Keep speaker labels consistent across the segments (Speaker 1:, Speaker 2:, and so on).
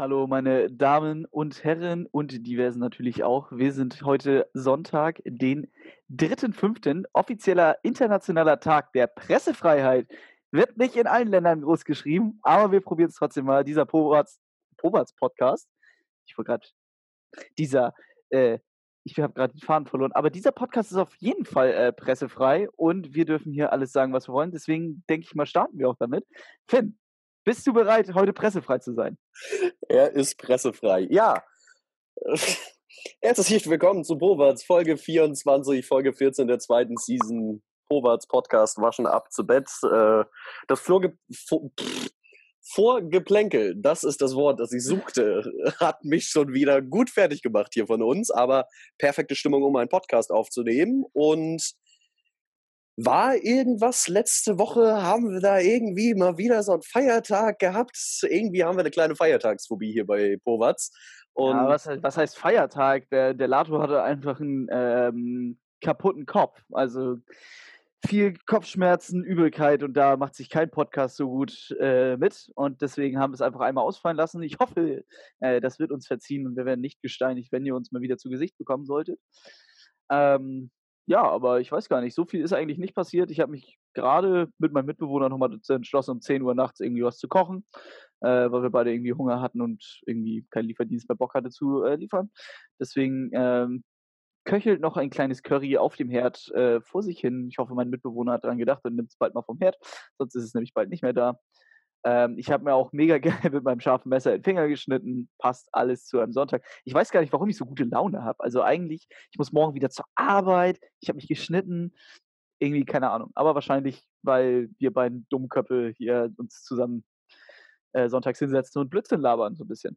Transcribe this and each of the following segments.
Speaker 1: Hallo, meine Damen und Herren und diversen natürlich auch. Wir sind heute Sonntag, den 3.5., offizieller internationaler Tag der Pressefreiheit. Wird nicht in allen Ländern groß geschrieben, aber wir probieren es trotzdem mal. Dieser Poberts-Podcast, ich wollte gerade, dieser, äh, ich habe gerade den Faden verloren, aber dieser Podcast ist auf jeden Fall äh, pressefrei und wir dürfen hier alles sagen, was wir wollen. Deswegen denke ich mal, starten wir auch damit. Finn, bist du bereit, heute pressefrei zu sein?
Speaker 2: Er ist pressefrei. Ja. Herzlich willkommen zu Powarts Folge 24, Folge 14 der zweiten Season. Powarts Podcast Waschen ab zu Bett. Äh, das Vorge Vorgeplänkel, das ist das Wort, das ich suchte, hat mich schon wieder gut fertig gemacht hier von uns, aber perfekte Stimmung, um einen Podcast aufzunehmen. Und war irgendwas letzte Woche? Haben wir da irgendwie mal wieder so einen Feiertag gehabt? Irgendwie haben wir eine kleine Feiertagsphobie hier bei Powatz.
Speaker 1: Und ja, was, was heißt Feiertag? Der, der Lato hatte einfach einen ähm, kaputten Kopf. Also viel Kopfschmerzen, Übelkeit und da macht sich kein Podcast so gut äh, mit. Und deswegen haben wir es einfach einmal ausfallen lassen. Ich hoffe, äh, das wird uns verziehen und wir werden nicht gesteinigt, wenn ihr uns mal wieder zu Gesicht bekommen solltet. Ähm, ja, aber ich weiß gar nicht, so viel ist eigentlich nicht passiert. Ich habe mich gerade mit meinem Mitbewohner nochmal entschlossen, um 10 Uhr nachts irgendwie was zu kochen, äh, weil wir beide irgendwie Hunger hatten und irgendwie kein Lieferdienst mehr Bock hatte zu äh, liefern. Deswegen ähm, köchelt noch ein kleines Curry auf dem Herd äh, vor sich hin. Ich hoffe, mein Mitbewohner hat daran gedacht und nimmt es bald mal vom Herd, sonst ist es nämlich bald nicht mehr da. Ähm, ich habe mir auch mega geil mit meinem scharfen Messer den Finger geschnitten. Passt alles zu einem Sonntag. Ich weiß gar nicht, warum ich so gute Laune habe. Also eigentlich, ich muss morgen wieder zur Arbeit. Ich habe mich geschnitten. Irgendwie, keine Ahnung. Aber wahrscheinlich, weil wir beiden Dummköpfe hier uns zusammen äh, sonntags hinsetzen und Blödsinn labern, so ein bisschen.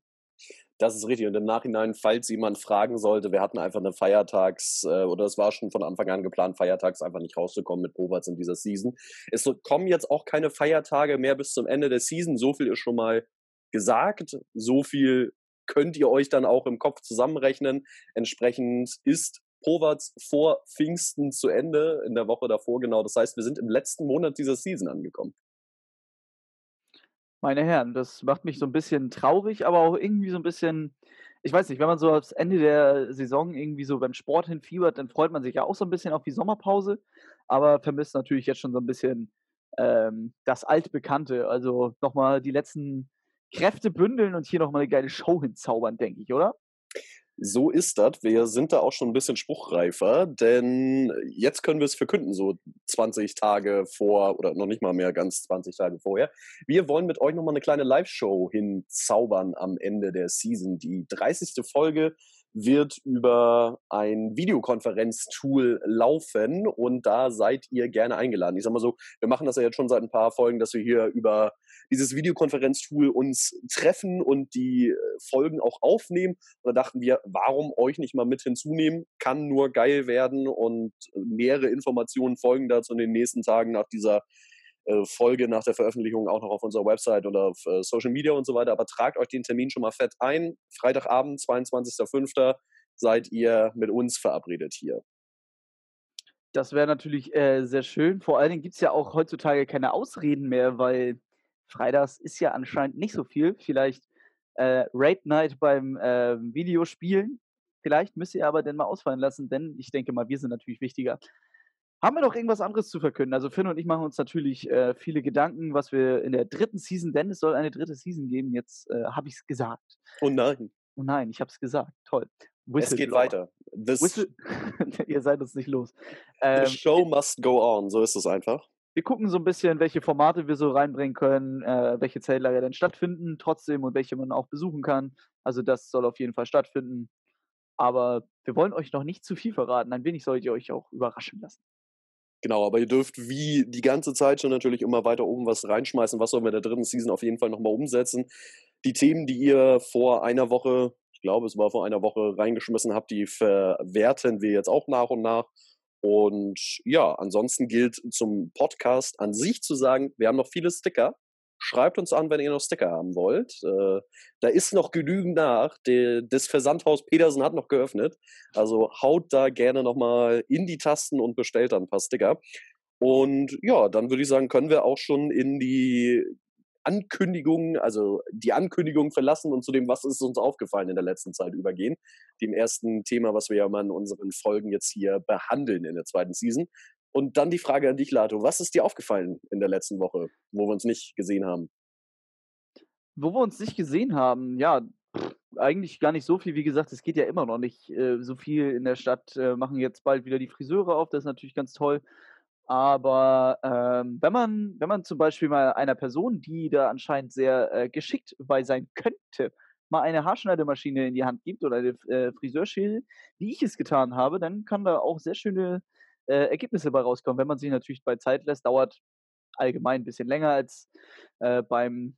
Speaker 2: Das ist richtig. Und im Nachhinein, falls jemand fragen sollte, wir hatten einfach eine Feiertags- äh, oder es war schon von Anfang an geplant, Feiertags einfach nicht rauszukommen mit Poverts in dieser Season. Es kommen jetzt auch keine Feiertage mehr bis zum Ende der Season. So viel ist schon mal gesagt. So viel könnt ihr euch dann auch im Kopf zusammenrechnen. Entsprechend ist Poverts vor Pfingsten zu Ende, in der Woche davor genau. Das heißt, wir sind im letzten Monat dieser Season angekommen.
Speaker 1: Meine Herren, das macht mich so ein bisschen traurig, aber auch irgendwie so ein bisschen ich weiß nicht, wenn man so aufs Ende der Saison irgendwie so beim Sport hinfiebert, dann freut man sich ja auch so ein bisschen auf die Sommerpause, aber vermisst natürlich jetzt schon so ein bisschen, ähm, das Altbekannte. Also, nochmal die letzten Kräfte bündeln und hier nochmal eine geile Show hinzaubern, denke ich, oder?
Speaker 2: So ist das. Wir sind da auch schon ein bisschen spruchreifer, denn jetzt können wir es verkünden, so 20 Tage vor oder noch nicht mal mehr ganz 20 Tage vorher. Wir wollen mit euch nochmal eine kleine Live-Show hinzaubern am Ende der Season. Die 30. Folge wird über ein Videokonferenztool laufen und da seid ihr gerne eingeladen. Ich sag mal so, wir machen das ja jetzt schon seit ein paar Folgen, dass wir hier über dieses Videokonferenztool uns treffen und die äh, Folgen auch aufnehmen. Und da dachten wir, warum euch nicht mal mit hinzunehmen? Kann nur geil werden und mehrere Informationen folgen dazu in den nächsten Tagen nach dieser äh, Folge nach der Veröffentlichung auch noch auf unserer Website oder auf äh, Social Media und so weiter. Aber tragt euch den Termin schon mal fett ein. Freitagabend, 22.05. seid ihr mit uns verabredet hier.
Speaker 1: Das wäre natürlich äh, sehr schön. Vor allen Dingen gibt es ja auch heutzutage keine Ausreden mehr, weil Freitags ist ja anscheinend nicht so viel. Vielleicht äh, Raid Night beim äh, Videospielen. Vielleicht müsst ihr aber dann mal ausfallen lassen, denn ich denke mal, wir sind natürlich wichtiger haben wir noch irgendwas anderes zu verkünden? Also Finn und ich machen uns natürlich äh, viele Gedanken, was wir in der dritten Season, denn es soll eine dritte Season geben. Jetzt äh, habe ich es gesagt.
Speaker 2: Oh nein.
Speaker 1: Oh nein, ich habe es gesagt. Toll.
Speaker 2: es geht weiter.
Speaker 1: Ihr seid uns nicht los.
Speaker 2: Ähm, The show must go on, so ist es einfach.
Speaker 1: Wir gucken so ein bisschen, welche Formate wir so reinbringen können, äh, welche Zeltlager denn stattfinden trotzdem und welche man auch besuchen kann. Also das soll auf jeden Fall stattfinden. Aber wir wollen euch noch nicht zu viel verraten. Ein wenig sollt ihr euch auch überraschen lassen.
Speaker 2: Genau, aber ihr dürft wie die ganze Zeit schon natürlich immer weiter oben was reinschmeißen. Was sollen wir in der dritten Season auf jeden Fall nochmal umsetzen? Die Themen, die ihr vor einer Woche, ich glaube, es war vor einer Woche reingeschmissen habt, die verwerten wir jetzt auch nach und nach. Und ja, ansonsten gilt zum Podcast an sich zu sagen, wir haben noch viele Sticker. Schreibt uns an, wenn ihr noch Sticker haben wollt. Äh, da ist noch genügend nach. De, das Versandhaus Petersen hat noch geöffnet. Also haut da gerne nochmal in die Tasten und bestellt dann ein paar Sticker. Und ja, dann würde ich sagen, können wir auch schon in die Ankündigungen, also die Ankündigung verlassen und zu dem, was ist uns aufgefallen in der letzten Zeit übergehen. Dem ersten Thema, was wir ja mal in unseren Folgen jetzt hier behandeln in der zweiten Season. Und dann die Frage an dich, Lato. Was ist dir aufgefallen in der letzten Woche, wo wir uns nicht gesehen haben?
Speaker 1: Wo wir uns nicht gesehen haben, ja, eigentlich gar nicht so viel. Wie gesagt, es geht ja immer noch nicht äh, so viel in der Stadt. Äh, machen jetzt bald wieder die Friseure auf, das ist natürlich ganz toll. Aber ähm, wenn man, wenn man zum Beispiel mal einer Person, die da anscheinend sehr äh, geschickt bei sein könnte, mal eine Haarschneidemaschine in die Hand gibt oder eine äh, Friseurschäle, wie ich es getan habe, dann kann da auch sehr schöne äh, Ergebnisse bei rauskommen. Wenn man sich natürlich bei Zeit lässt, dauert allgemein ein bisschen länger als äh, beim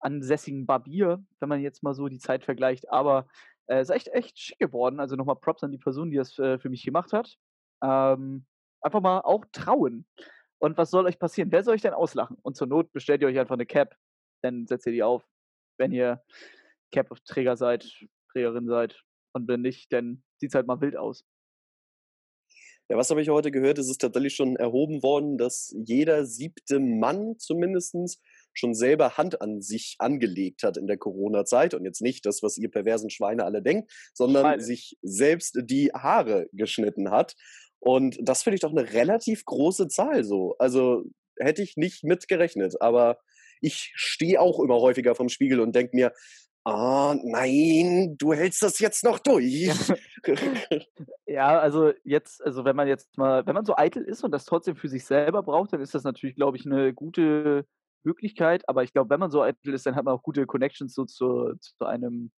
Speaker 1: ansässigen Barbier, wenn man jetzt mal so die Zeit vergleicht. Aber es äh, ist echt, echt schick geworden. Also nochmal Props an die Person, die das äh, für mich gemacht hat. Ähm, einfach mal auch trauen. Und was soll euch passieren? Wer soll euch denn auslachen? Und zur Not bestellt ihr euch einfach eine Cap, dann setzt ihr die auf, wenn ihr Cap-Träger seid, Trägerin seid. Und wenn nicht, dann sieht es halt mal wild aus.
Speaker 2: Ja, was habe ich heute gehört? Es ist tatsächlich schon erhoben worden, dass jeder siebte Mann zumindest schon selber Hand an sich angelegt hat in der Corona-Zeit und jetzt nicht das, was ihr perversen Schweine alle denkt, sondern Schweine. sich selbst die Haare geschnitten hat. Und das finde ich doch eine relativ große Zahl so. Also hätte ich nicht mitgerechnet, aber ich stehe auch immer häufiger vom Spiegel und denke mir, ah, oh, nein, du hältst das jetzt noch durch.
Speaker 1: ja, also jetzt, also wenn man jetzt mal, wenn man so eitel ist und das trotzdem für sich selber braucht, dann ist das natürlich, glaube ich, eine gute Möglichkeit. Aber ich glaube, wenn man so eitel ist, dann hat man auch gute Connections so zu, zu einem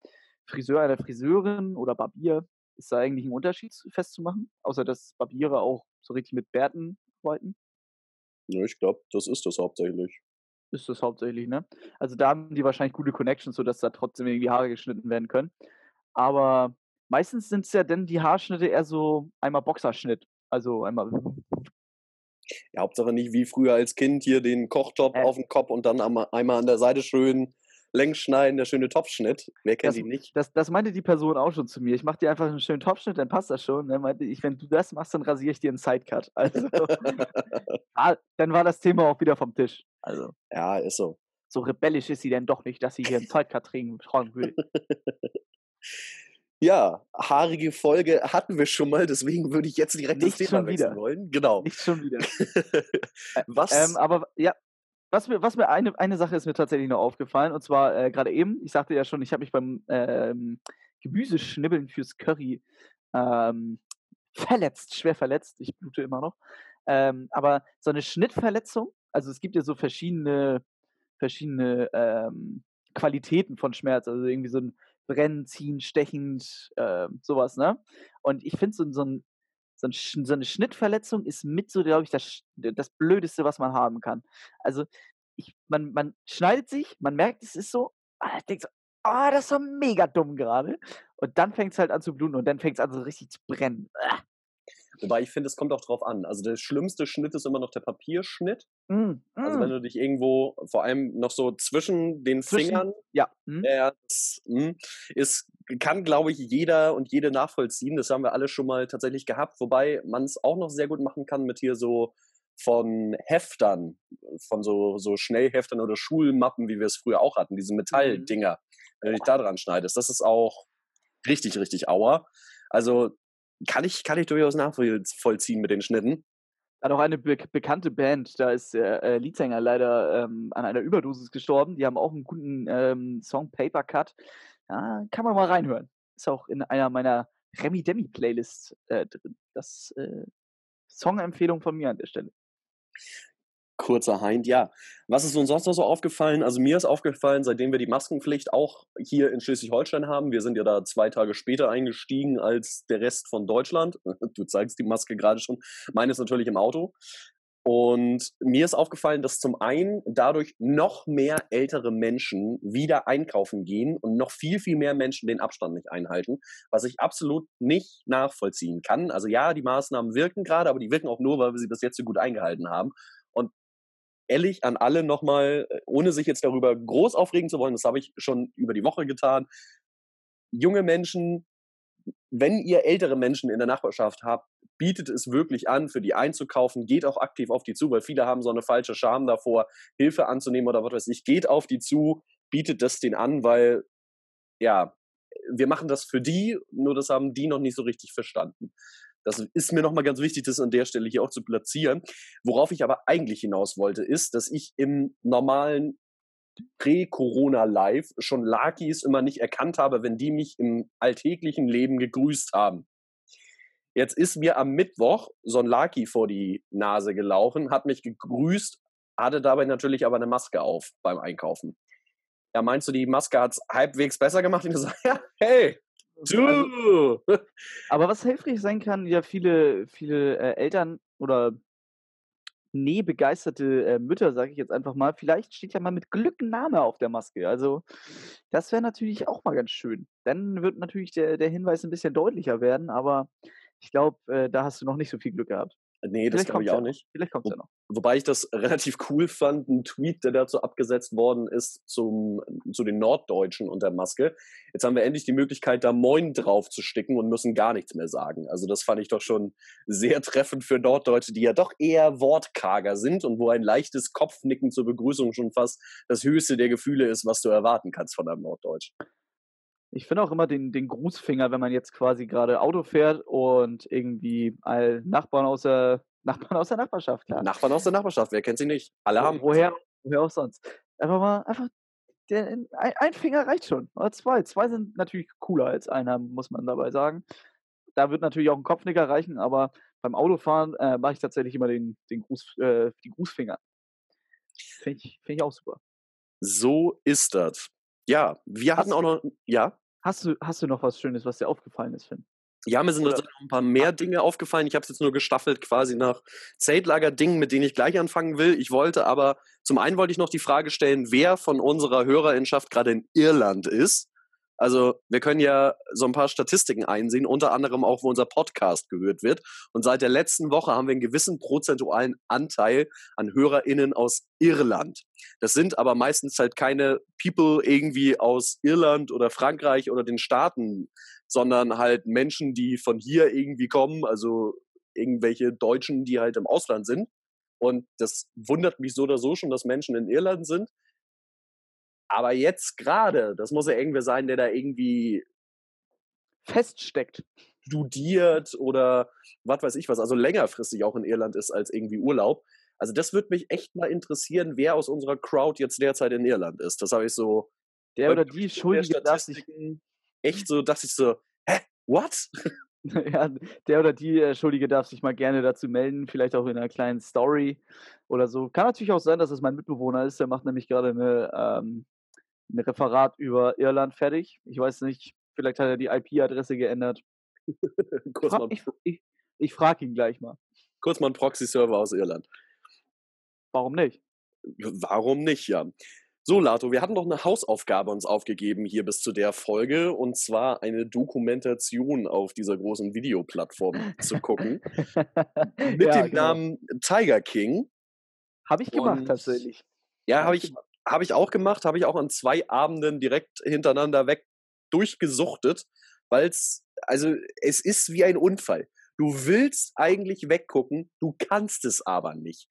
Speaker 1: Friseur, einer Friseurin oder Barbier. Ist da eigentlich ein Unterschied festzumachen? Außer dass Barbiere auch so richtig mit Bärten arbeiten?
Speaker 2: Ja, ich glaube, das ist das hauptsächlich.
Speaker 1: Ist das hauptsächlich, ne? Also da haben die wahrscheinlich gute Connections, sodass da trotzdem irgendwie Haare geschnitten werden können. Aber meistens sind es ja dann die Haarschnitte eher so einmal Boxerschnitt. Also einmal.
Speaker 2: Ja, Hauptsache nicht wie früher als Kind hier den Kochtop äh. auf den Kopf und dann einmal an der Seite schön längs schneiden, der schöne Topfschnitt. Wer kennt
Speaker 1: das,
Speaker 2: ihn nicht?
Speaker 1: Das, das meinte die Person auch schon zu mir. Ich mache dir einfach einen schönen Topfschnitt, dann passt das schon. Dann meinte ich, wenn du das machst, dann rasiere ich dir einen Sidecut. Also, ah, dann war das Thema auch wieder vom Tisch. Also,
Speaker 2: ja, ist so.
Speaker 1: So rebellisch ist sie denn doch nicht, dass sie hier einen Sidecut tragen will.
Speaker 2: Ja, haarige Folge hatten wir schon mal, deswegen würde ich jetzt direkt
Speaker 1: Nicht
Speaker 2: das Thema
Speaker 1: wechseln
Speaker 2: wollen. Genau.
Speaker 1: Nicht schon wieder. was? Ähm, aber ja, was mir, was mir eine, eine Sache ist mir tatsächlich noch aufgefallen, und zwar äh, gerade eben, ich sagte ja schon, ich habe mich beim ähm, Gemüseschnibbeln fürs Curry ähm, verletzt, schwer verletzt, ich blute immer noch. Ähm, aber so eine Schnittverletzung, also es gibt ja so verschiedene, verschiedene ähm, Qualitäten von Schmerz, also irgendwie so ein Brennen, Ziehen, Stechend, äh, sowas, ne? Und ich finde so, so ein so, ein, so eine Schnittverletzung ist mit so, glaube ich, das, das Blödeste, was man haben kann. Also ich, man, man schneidet sich, man merkt, es ist so, ah, denkt so, ah, das so mega dumm gerade. Und dann fängt es halt an zu bluten und dann fängt es an so richtig zu brennen. Ah.
Speaker 2: Wobei ich finde, es kommt auch drauf an. Also der schlimmste Schnitt ist immer noch der Papierschnitt. Mm, mm. Also wenn mm. du dich irgendwo, vor allem noch so zwischen den zwischen, Fingern,
Speaker 1: ja,
Speaker 2: mm. äh, das, mm, ist, kann, glaube ich, jeder und jede nachvollziehen. Das haben wir alle schon mal tatsächlich gehabt. Wobei man es auch noch sehr gut machen kann mit hier so von Heftern, von so, so Schnellheftern oder Schulmappen, wie wir es früher auch hatten, diese Metalldinger. Wenn du dich da dran schneidest, das ist auch richtig, richtig auer. Also kann ich, kann ich durchaus nachvollziehen mit den Schnitten.
Speaker 1: Hat auch eine be bekannte Band, da ist der äh, Leadsänger leider ähm, an einer Überdosis gestorben. Die haben auch einen guten ähm, Song Paper Cut. Ja, kann man mal reinhören. Ist auch in einer meiner Remi Demi Playlists äh, drin. Das äh, Song-Empfehlung von mir an der Stelle
Speaker 2: kurzer Hind. Ja, was ist uns sonst noch so aufgefallen? Also mir ist aufgefallen, seitdem wir die Maskenpflicht auch hier in Schleswig-Holstein haben, wir sind ja da zwei Tage später eingestiegen als der Rest von Deutschland. Du zeigst die Maske gerade schon. Meine ist natürlich im Auto. Und mir ist aufgefallen, dass zum einen dadurch noch mehr ältere Menschen wieder einkaufen gehen und noch viel, viel mehr Menschen den Abstand nicht einhalten, was ich absolut nicht nachvollziehen kann. Also ja, die Maßnahmen wirken gerade, aber die wirken auch nur, weil wir sie bis jetzt so gut eingehalten haben ehrlich an alle nochmal, äh, ohne sich jetzt darüber groß aufregen zu wollen, das habe ich schon über die Woche getan. Junge Menschen, wenn ihr ältere Menschen in der Nachbarschaft habt, bietet es wirklich an, für die einzukaufen, geht auch aktiv auf die zu, weil viele haben so eine falsche Scham davor, Hilfe anzunehmen oder was weiß ich. Geht auf die zu, bietet das den an, weil ja, wir machen das für die, nur das haben die noch nicht so richtig verstanden. Das ist mir nochmal ganz wichtig, das an der Stelle hier auch zu platzieren. Worauf ich aber eigentlich hinaus wollte, ist, dass ich im normalen Prä-Corona-Live schon Lakis immer nicht erkannt habe, wenn die mich im alltäglichen Leben gegrüßt haben. Jetzt ist mir am Mittwoch so ein Laki vor die Nase gelaufen, hat mich gegrüßt, hatte dabei natürlich aber eine Maske auf beim Einkaufen. Ja, meinst du, die Maske hat es halbwegs besser gemacht? Ich so, ja, hey, du!
Speaker 1: Also, aber was hilfreich sein kann, ja, viele, viele äh, Eltern oder nee, begeisterte äh, Mütter, sage ich jetzt einfach mal, vielleicht steht ja mal mit Glück ein Name auf der Maske. Also, das wäre natürlich auch mal ganz schön. Dann wird natürlich der, der Hinweis ein bisschen deutlicher werden, aber ich glaube, äh, da hast du noch nicht so viel Glück gehabt.
Speaker 2: Nee, das glaube ich auch nicht.
Speaker 1: Vielleicht kommt es ja noch.
Speaker 2: Wobei ich das relativ cool fand, ein Tweet, der dazu abgesetzt worden ist, zum, zu den Norddeutschen unter Maske. Jetzt haben wir endlich die Möglichkeit, da Moin drauf zu sticken und müssen gar nichts mehr sagen. Also das fand ich doch schon sehr treffend für Norddeutsche, die ja doch eher wortkarger sind und wo ein leichtes Kopfnicken zur Begrüßung schon fast das höchste der Gefühle ist, was du erwarten kannst von einem Norddeutschen.
Speaker 1: Ich finde auch immer den, den Grußfinger, wenn man jetzt quasi gerade Auto fährt und irgendwie all Nachbarn aus der, Nachbarn aus der Nachbarschaft, klar.
Speaker 2: Nachbarn aus der Nachbarschaft, wer kennt sie nicht? Alle haben.
Speaker 1: Woher, woher auch sonst. Einfach mal, einfach, der, ein, ein Finger reicht schon. Oder zwei. Zwei sind natürlich cooler als einer, muss man dabei sagen. Da wird natürlich auch ein Kopfnicker reichen, aber beim Autofahren äh, mache ich tatsächlich immer den, den Gruß, äh, die Grußfinger. Finde ich, find ich auch super.
Speaker 2: So ist das. Ja, wir hatten
Speaker 1: Hast
Speaker 2: auch noch, ja.
Speaker 1: Hast du, hast du noch was Schönes, was dir aufgefallen ist, Finn?
Speaker 2: Ja, mir sind noch ein paar mehr Dinge aufgefallen. Ich habe es jetzt nur gestaffelt quasi nach Zeltlager-Dingen, mit denen ich gleich anfangen will. Ich wollte aber, zum einen wollte ich noch die Frage stellen, wer von unserer Hörerinschaft gerade in Irland ist. Also wir können ja so ein paar Statistiken einsehen, unter anderem auch, wo unser Podcast gehört wird. Und seit der letzten Woche haben wir einen gewissen prozentualen Anteil an HörerInnen aus Irland. Das sind aber meistens halt keine People irgendwie aus Irland oder Frankreich oder den Staaten, sondern halt Menschen, die von hier irgendwie kommen, also irgendwelche Deutschen, die halt im Ausland sind. Und das wundert mich so oder so schon, dass Menschen in Irland sind. Aber jetzt gerade, das muss ja irgendwer sein, der da irgendwie
Speaker 1: Feststeckt.
Speaker 2: studiert oder was weiß ich was, also längerfristig auch in Irland ist als irgendwie Urlaub. Also das würde mich echt mal interessieren, wer aus unserer Crowd jetzt derzeit in Irland ist. Das habe ich so
Speaker 1: Der oder die Schuldige darf sich,
Speaker 2: echt so, dachte ich so, hä, what?
Speaker 1: ja, der oder die äh, Schuldige darf sich mal gerne dazu melden, vielleicht auch in einer kleinen Story oder so. Kann natürlich auch sein, dass es mein Mitbewohner ist, der macht nämlich gerade eine, ähm, ein Referat über Irland fertig. Ich weiß nicht, vielleicht hat er die IP-Adresse geändert.
Speaker 2: kurz, mal,
Speaker 1: ich ich, ich frage ihn gleich mal.
Speaker 2: kurz mal ein Proxy-Server aus Irland.
Speaker 1: Warum nicht?
Speaker 2: Warum nicht, ja? So, Lato, wir hatten doch eine Hausaufgabe uns aufgegeben hier bis zu der Folge und zwar eine Dokumentation auf dieser großen Videoplattform zu gucken mit
Speaker 1: ja,
Speaker 2: dem
Speaker 1: genau.
Speaker 2: Namen Tiger King.
Speaker 1: Habe ich gemacht
Speaker 2: Und-
Speaker 1: tatsächlich.
Speaker 2: Ja,
Speaker 1: Hab
Speaker 2: habe
Speaker 1: ich
Speaker 2: ich, hab ich auch gemacht, habe ich auch an zwei Abenden direkt hintereinander weg durchgesuchtet, weil es, also es ist wie ein Unfall. Du willst eigentlich weggucken, du kannst es aber nicht.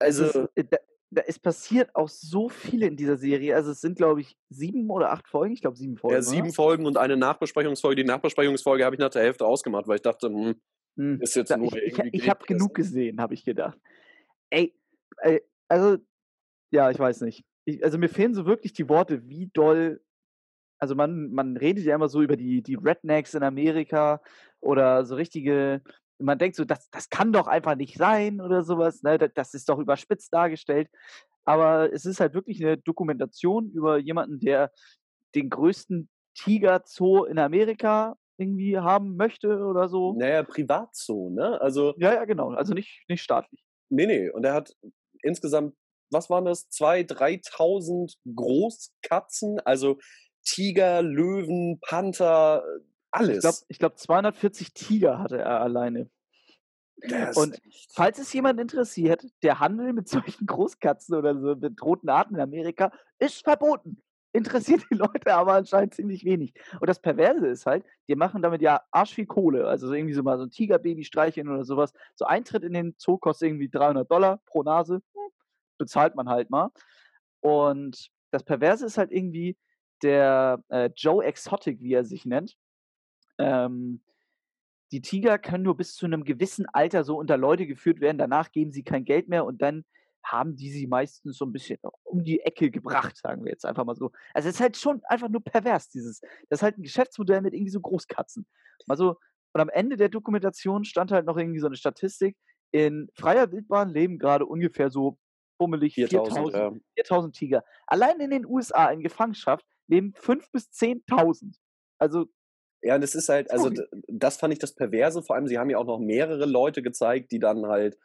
Speaker 1: Es
Speaker 2: Also,
Speaker 1: ist, äh, da, da, es passiert auch so viel in dieser Serie. Also es sind, glaube ich, sieben oder acht Folgen. Ich glaube, sieben Folgen.
Speaker 2: ja, sieben Folgen und eine Nachbesprechungsfolge. Die Nachbesprechungsfolge habe ich nach der Hälfte ausgemacht, weil ich dachte, hm?
Speaker 1: Hm.
Speaker 2: ist jetzt
Speaker 1: Da,
Speaker 2: nur
Speaker 1: ich ich, ich habe genug gesehen, habe ich gedacht. Ey, ey, also, ja, ich weiß nicht. Ich, also mir fehlen so wirklich die Worte, wie doll. Also man, man redet ja immer so über die, die Rednecks in Amerika oder so richtige. Man denkt so, das, das kann doch einfach nicht sein oder sowas. Ne? Das, das ist doch überspitzt dargestellt. Aber es ist halt wirklich eine Dokumentation über jemanden, der den größten Tiger-Zoo in Amerika irgendwie haben möchte oder so.
Speaker 2: Naja, Privatzoo, ne? Also,
Speaker 1: Ja, ja, genau. Also nicht, nicht staatlich.
Speaker 2: nee, nee. Und er hat insgesamt, was waren das? 2.000, 3.000 Großkatzen, also Tiger, Löwen, Panther, alles.
Speaker 1: Ich glaube, glaub, 240 Tiger hatte er alleine.
Speaker 2: Das
Speaker 1: und Falls es jemand interessiert, der Handel mit solchen Großkatzen oder so bedrohten Arten in Amerika ist verboten. interessiert die Leute aber anscheinend ziemlich wenig. Und das Perverse ist halt, die machen damit ja arsch viel Kohle. Also so irgendwie so mal so ein Tigerbaby streicheln oder sowas. So Eintritt in den Zoo kostet irgendwie 300 Dollar pro Nase. Bezahlt man halt mal. Und das Perverse ist halt irgendwie der äh, Joe Exotic, wie er sich nennt. Ähm, die Tiger können nur bis zu einem gewissen Alter so unter Leute geführt werden. Danach geben sie kein Geld mehr und dann haben die sie meistens so ein bisschen um die Ecke gebracht, sagen wir jetzt einfach mal so. Also es ist halt schon einfach nur pervers, dieses, das ist halt ein Geschäftsmodell mit irgendwie so Großkatzen. Also, und am Ende der Dokumentation stand halt noch irgendwie so eine Statistik, in freier Wildbahn leben gerade ungefähr so bummelig 4000, 4000, 4000 Tiger. Allein in den USA in Gefangenschaft leben 5.000 bis 10.000. Also
Speaker 2: ja, und es ist halt, also das fand ich das Perverse. Vor allem, sie haben ja auch noch mehrere Leute gezeigt, die dann halt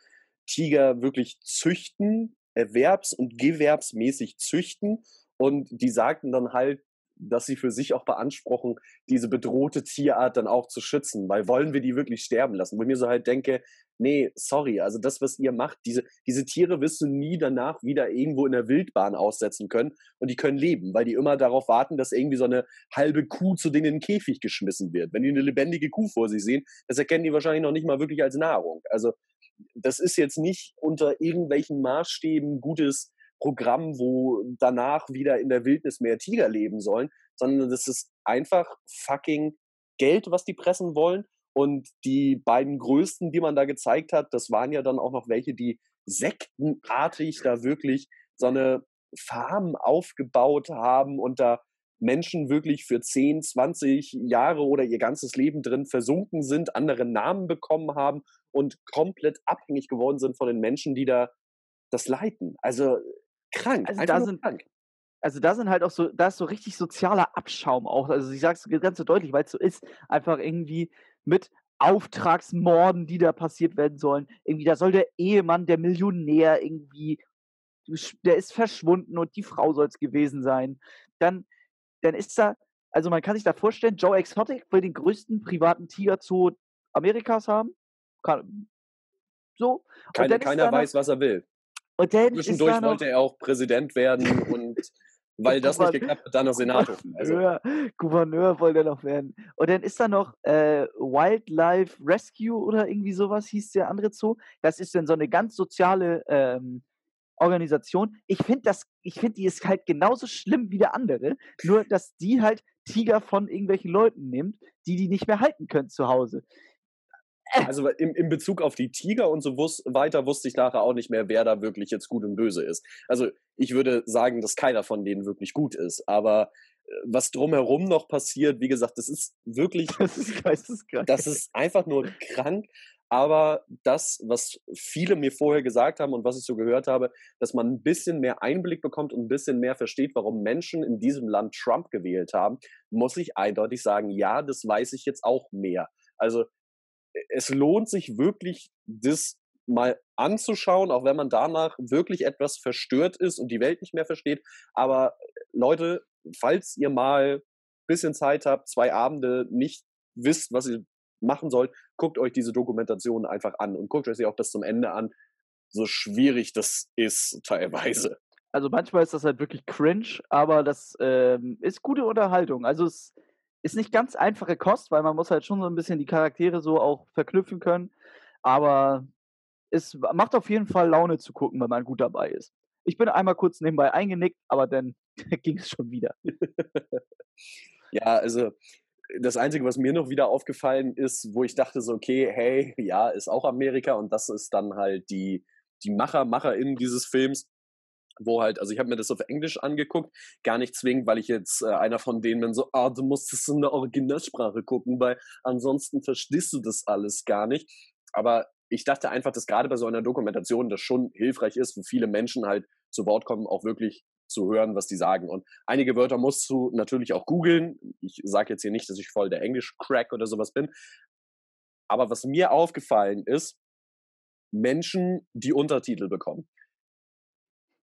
Speaker 2: Tiger wirklich züchten, erwerbs- und gewerbsmäßig züchten. Und die sagten dann halt, dass sie für sich auch beanspruchen, diese bedrohte Tierart dann auch zu schützen, weil wollen wir die wirklich sterben lassen? Wo ich mir so halt denke, nee, sorry, also das, was ihr macht, diese, diese Tiere du nie danach wieder irgendwo in der Wildbahn aussetzen können und die können leben, weil die immer darauf warten, dass irgendwie so eine halbe Kuh zu denen in den Käfig geschmissen wird. Wenn die eine lebendige Kuh vor sich sehen, das erkennen die wahrscheinlich noch nicht mal wirklich als Nahrung. Also das ist jetzt nicht unter irgendwelchen Maßstäben gutes Programm, wo danach wieder in der Wildnis mehr Tiger leben sollen, sondern das ist einfach fucking Geld, was die pressen wollen. Und die beiden größten, die man da gezeigt hat, das waren ja dann auch noch welche, die sektenartig da wirklich so eine Farm aufgebaut haben und da Menschen wirklich für 10, 20 Jahre oder ihr ganzes Leben drin versunken sind, andere Namen bekommen haben und komplett abhängig geworden sind von den Menschen, die da das leiten. Also krank.
Speaker 1: Also da sind, krank. Also da sind halt auch so, da ist so richtig sozialer Abschaum auch. Also ich sage es ganz so deutlich, weil es so ist, einfach irgendwie mit Auftragsmorden, die da passiert werden sollen. Irgendwie, da soll der Ehemann, der Millionär irgendwie, der ist verschwunden und die Frau soll es gewesen sein. Dann, dann ist da, also man kann sich da vorstellen, Joe Exotic will den größten privaten Tigerzoo Amerikas haben. Kann, so.
Speaker 2: Keine, keiner weiß, was er will. Und dann Zwischendurch wollte er auch Präsident werden und weil das nicht geklappt hat, dann noch Senator.
Speaker 1: Also. Gouverneur wollte er noch werden. Und dann ist da noch äh, Wildlife Rescue oder irgendwie sowas hieß der andere Zoo. Das ist dann so eine ganz soziale ähm, Organisation. Ich finde das, ich finde, die ist halt genauso schlimm wie der andere, nur dass die halt Tiger von irgendwelchen Leuten nimmt, die die nicht mehr halten können zu Hause.
Speaker 2: Also im, in Bezug auf die Tiger und so wus weiter wusste ich nachher auch nicht mehr, wer da wirklich jetzt gut und böse ist. Also ich würde sagen, dass keiner von denen wirklich gut ist. Aber äh, was drumherum noch passiert, wie gesagt, das ist wirklich,
Speaker 1: das ist geisteskrank.
Speaker 2: Das ist einfach nur krank. Aber das, was viele mir vorher gesagt haben und was ich so gehört habe, dass man ein bisschen mehr Einblick bekommt und ein bisschen mehr versteht, warum Menschen in diesem Land Trump gewählt haben, muss ich eindeutig sagen, ja, das weiß ich jetzt auch mehr. Also es lohnt sich wirklich, das mal anzuschauen, auch wenn man danach wirklich etwas verstört ist und die Welt nicht mehr versteht. Aber Leute, falls ihr mal ein bisschen Zeit habt, zwei Abende nicht wisst, was ihr machen sollt, guckt euch diese Dokumentation einfach an und guckt euch sie auch bis zum Ende an, so schwierig das ist teilweise.
Speaker 1: Also manchmal ist das halt wirklich cringe, aber das ähm, ist gute Unterhaltung. Also es ist nicht ganz einfache Kost, weil man muss halt schon so ein bisschen die Charaktere so auch verknüpfen können. Aber es macht auf jeden Fall Laune zu gucken, wenn man gut dabei ist. Ich bin einmal kurz nebenbei eingenickt, aber dann ging es schon wieder.
Speaker 2: ja, also das Einzige, was mir noch wieder aufgefallen ist, wo ich dachte so, okay, hey, ja, ist auch Amerika und das ist dann halt die, die Macher, MacherInnen dieses Films, wo halt, also ich habe mir das auf Englisch angeguckt, gar nicht zwingend, weil ich jetzt äh, einer von denen bin, so, ah, du musst es in der Originalsprache gucken, weil ansonsten verstehst du das alles gar nicht. Aber ich dachte einfach, dass gerade bei so einer Dokumentation das schon hilfreich ist, wo viele Menschen halt zu Wort kommen, auch wirklich zu hören, was die sagen. Und einige Wörter musst du natürlich auch googeln. Ich sage jetzt hier nicht, dass ich voll der Englisch-Crack oder sowas bin. Aber was mir aufgefallen ist, Menschen, die Untertitel bekommen.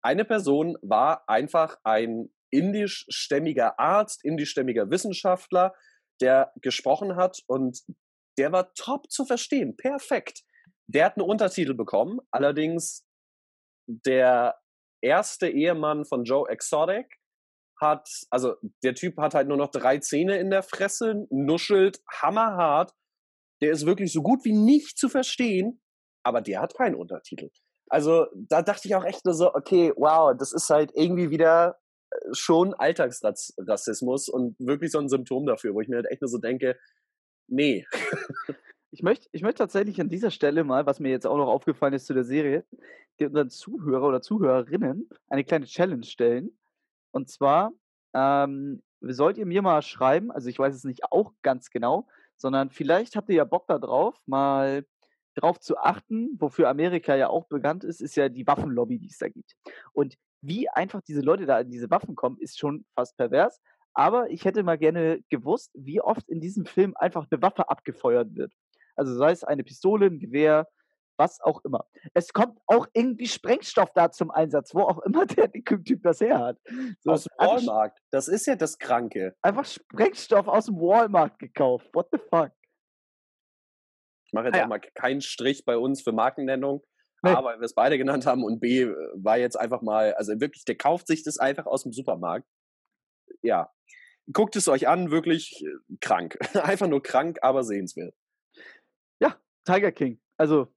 Speaker 2: Eine Person war einfach ein indischstämmiger Arzt, indischstämmiger Wissenschaftler, der gesprochen hat und der war top zu verstehen, perfekt. Der hat einen Untertitel bekommen, allerdings der erste Ehemann von Joe Exotic hat, also der Typ hat halt nur noch drei Zähne in der Fresse, nuschelt hammerhart. Der ist wirklich so gut wie nicht zu verstehen, aber der hat keinen Untertitel. Also da dachte ich auch echt nur so, okay, wow, das ist halt irgendwie wieder äh, schon Alltagsrassismus und wirklich so ein Symptom dafür, wo ich mir halt echt nur so denke, nee.
Speaker 1: Ich möchte, ich möchte tatsächlich an dieser Stelle mal, was mir jetzt auch noch aufgefallen ist zu der Serie, unseren Zuhörer oder Zuhörerinnen eine kleine Challenge stellen. Und zwar ähm, sollt ihr mir mal schreiben, also ich weiß es nicht auch ganz genau, sondern vielleicht habt ihr ja Bock darauf, mal darauf zu achten, wofür Amerika ja auch bekannt ist, ist ja die Waffenlobby, die es da gibt. Und wie einfach diese Leute da an diese Waffen kommen, ist schon fast pervers. Aber ich hätte mal gerne gewusst, wie oft in diesem Film einfach eine Waffe abgefeuert wird. Also sei es eine Pistole, ein Gewehr, was auch immer. Es kommt auch irgendwie Sprengstoff da zum Einsatz, wo auch immer der Typ das her hat.
Speaker 2: So, aus dem Walmart. Das ist ja das Kranke.
Speaker 1: Einfach Sprengstoff aus dem Walmart gekauft. What the fuck?
Speaker 2: Ich mache jetzt ah, ja. auch mal keinen Strich bei uns für Markennennung. Nee. A, weil wir es beide genannt haben und B, war jetzt einfach mal, also wirklich, der kauft sich das einfach aus dem Supermarkt. Ja. Guckt es euch an, wirklich äh, krank. einfach nur krank, aber sehenswert.
Speaker 1: Ja, Tiger King. Also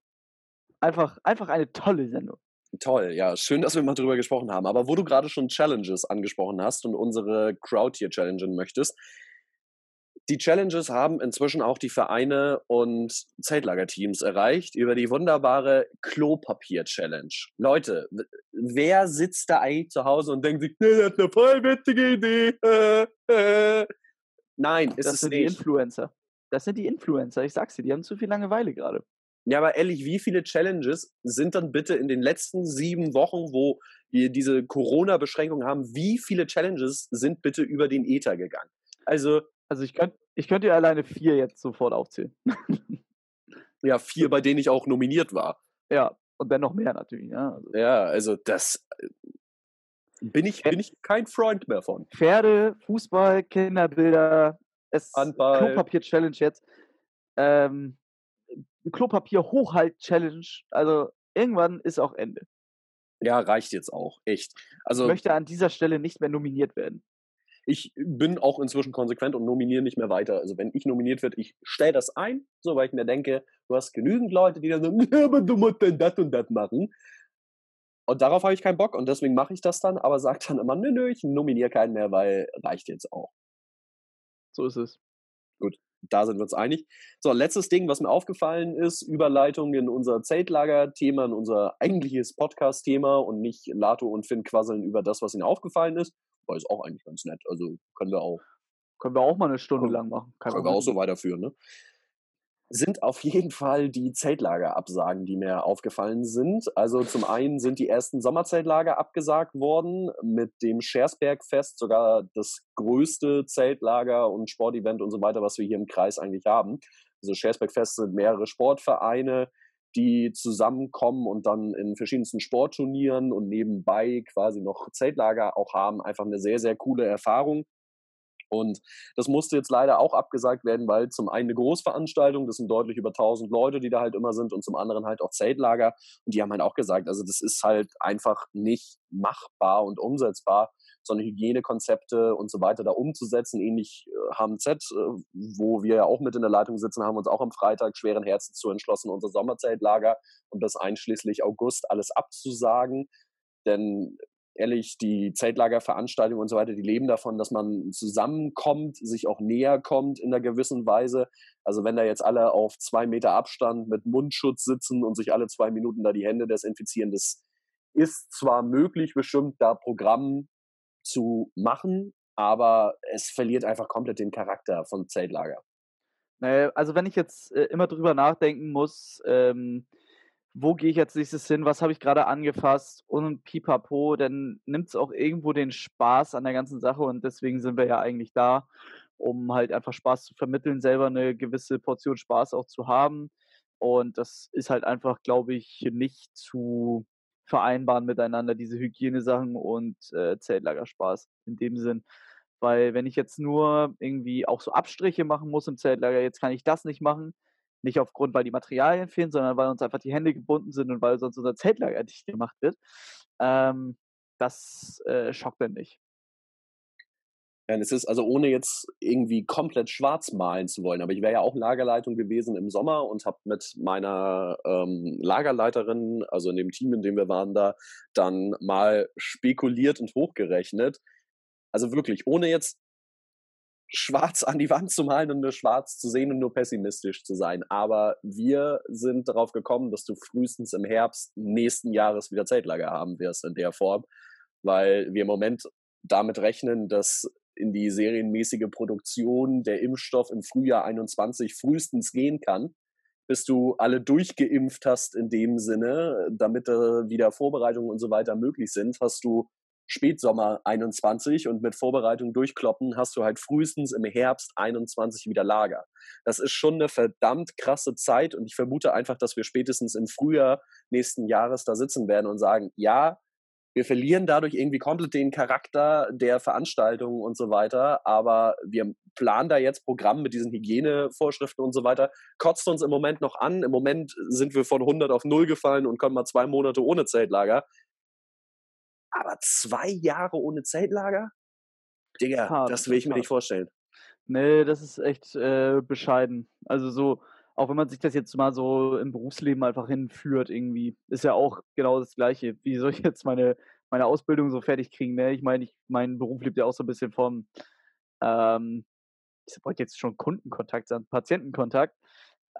Speaker 1: einfach, einfach eine tolle Sendung.
Speaker 2: Toll, ja. Schön, dass wir mal drüber gesprochen haben. Aber wo du gerade schon Challenges angesprochen hast und unsere Crowd hier challengen möchtest, die Challenges haben inzwischen auch die Vereine und Zeltlagerteams erreicht über die wunderbare Klopapier-Challenge. Leute, wer sitzt da eigentlich zu Hause und denkt sich, nee, das ist eine voll witzige Idee. Nein, ist
Speaker 1: das
Speaker 2: es
Speaker 1: sind
Speaker 2: nicht.
Speaker 1: die Influencer. Das sind die Influencer, ich sag's dir, die haben zu viel Langeweile gerade.
Speaker 2: Ja, aber ehrlich, wie viele Challenges sind dann bitte in den letzten sieben Wochen, wo wir diese Corona-Beschränkungen haben, wie viele Challenges sind bitte über den Ether gegangen? Also.
Speaker 1: Also ich könnte ich könnt dir alleine vier jetzt sofort aufzählen.
Speaker 2: ja, vier, bei denen ich auch nominiert war.
Speaker 1: Ja, und dann noch mehr natürlich. Ja,
Speaker 2: also, ja, also das äh, bin ich, bin ich kein Freund mehr von.
Speaker 1: Pferde, Fußball, Kinderbilder, es Klopapier-Challenge jetzt. Ähm, Klopapier-Hochhalt-Challenge. Also irgendwann ist auch Ende.
Speaker 2: Ja, reicht jetzt auch. Echt. Also,
Speaker 1: ich möchte an dieser Stelle nicht mehr nominiert werden.
Speaker 2: Ich bin auch inzwischen konsequent und nominiere nicht mehr weiter. Also wenn ich nominiert werde, ich stelle das ein, so weil ich mir denke, du hast genügend Leute, die dann sagen, aber du musst denn das und das machen. Und darauf habe ich keinen Bock und deswegen mache ich das dann, aber sage dann immer, nö, nö, ich nominiere keinen mehr, weil reicht jetzt auch.
Speaker 1: So ist es.
Speaker 2: Gut da sind wir uns einig. So, letztes Ding, was mir aufgefallen ist, Überleitung in unser Zeltlager-Thema, in unser eigentliches Podcast-Thema und nicht Lato und Finn quasseln über das, was ihnen aufgefallen ist. Weil ist auch eigentlich ganz nett. Also können wir auch.
Speaker 1: Können wir auch mal eine Stunde lang machen.
Speaker 2: Kann können wir auch so weiterführen, ne? sind auf jeden Fall die Zeltlagerabsagen, die mir aufgefallen sind. Also zum einen sind die ersten Sommerzeltlager abgesagt worden, mit dem Schersbergfest sogar das größte Zeltlager und Sportevent und so weiter, was wir hier im Kreis eigentlich haben. Also Schersbergfest sind mehrere Sportvereine, die zusammenkommen und dann in verschiedensten Sportturnieren und nebenbei quasi noch Zeltlager auch haben. Einfach eine sehr, sehr coole Erfahrung. Und das musste jetzt leider auch abgesagt werden, weil zum einen eine Großveranstaltung, das sind deutlich über 1000 Leute, die da halt immer sind, und zum anderen halt auch Zeltlager. Und die haben halt auch gesagt, also das ist halt einfach nicht machbar und umsetzbar, sondern Hygienekonzepte und so weiter da umzusetzen. Ähnlich HMZ, äh, äh, wo wir ja auch mit in der Leitung sitzen, haben uns auch am Freitag schweren Herzens zu entschlossen, unser Sommerzeltlager und das einschließlich August alles abzusagen. Denn ehrlich, die Zeltlagerveranstaltungen und so weiter, die leben davon, dass man zusammenkommt, sich auch näher kommt in einer gewissen Weise. Also wenn da jetzt alle auf zwei Meter Abstand mit Mundschutz sitzen und sich alle zwei Minuten da die Hände desinfizieren, das ist zwar möglich, bestimmt da Programm zu machen, aber es verliert einfach komplett den Charakter von Zeltlager.
Speaker 1: Also wenn ich jetzt äh, immer drüber nachdenken muss, ähm, wo gehe ich jetzt nächstes hin, was habe ich gerade angefasst und pipapo, dann nimmt es auch irgendwo den Spaß an der ganzen Sache und deswegen sind wir ja eigentlich da, um halt einfach Spaß zu vermitteln, selber eine gewisse Portion Spaß auch zu haben. Und das ist halt einfach, glaube ich, nicht zu vereinbaren miteinander, diese Hygienesachen und äh, Zeltlagerspaß in dem Sinn. Weil wenn ich jetzt nur irgendwie auch so Abstriche machen muss im Zeltlager, jetzt kann ich das nicht machen, nicht aufgrund, weil die Materialien fehlen, sondern weil uns einfach die Hände gebunden sind und weil sonst unser Zeltlager dicht gemacht wird. Ähm, das äh, schockt dann nicht.
Speaker 2: Ja, es ist also ohne jetzt irgendwie komplett schwarz malen zu wollen, aber ich wäre ja auch Lagerleitung gewesen im Sommer und habe mit meiner ähm, Lagerleiterin, also in dem Team, in dem wir waren da, dann mal spekuliert und hochgerechnet. Also wirklich, ohne jetzt schwarz an die Wand zu malen und nur schwarz zu sehen und nur pessimistisch zu sein. Aber wir sind darauf gekommen, dass du frühestens im Herbst nächsten Jahres wieder Zeltlager haben wirst in der Form, weil wir im Moment damit rechnen, dass in die serienmäßige Produktion der Impfstoff im Frühjahr 21 frühestens gehen kann, bis du alle durchgeimpft hast in dem Sinne, damit äh, wieder Vorbereitungen und so weiter möglich sind, hast du Spätsommer 21 und mit Vorbereitung durchkloppen hast du halt frühestens im Herbst 21 wieder Lager. Das ist schon eine verdammt krasse Zeit und ich vermute einfach, dass wir spätestens im Frühjahr nächsten Jahres da sitzen werden und sagen, ja, wir verlieren dadurch irgendwie komplett den Charakter der Veranstaltungen und so weiter, aber wir planen da jetzt Programm mit diesen Hygienevorschriften und so weiter. Kotzt uns im Moment noch an. Im Moment sind wir von 100 auf 0 gefallen und kommen mal zwei Monate ohne Zeltlager. Aber zwei Jahre ohne Zeltlager? Digga, hart, das will ich mir hart. nicht vorstellen.
Speaker 1: Nee, das ist echt äh, bescheiden. Also so, auch wenn man sich das jetzt mal so im Berufsleben einfach hinführt, irgendwie, ist ja auch genau das Gleiche. Wie soll ich jetzt meine, meine Ausbildung so fertig kriegen? Ne? Ich meine, ich, mein Beruf lebt ja auch so ein bisschen vom, ähm, ich wollte jetzt schon Kundenkontakt sagen, Patientenkontakt.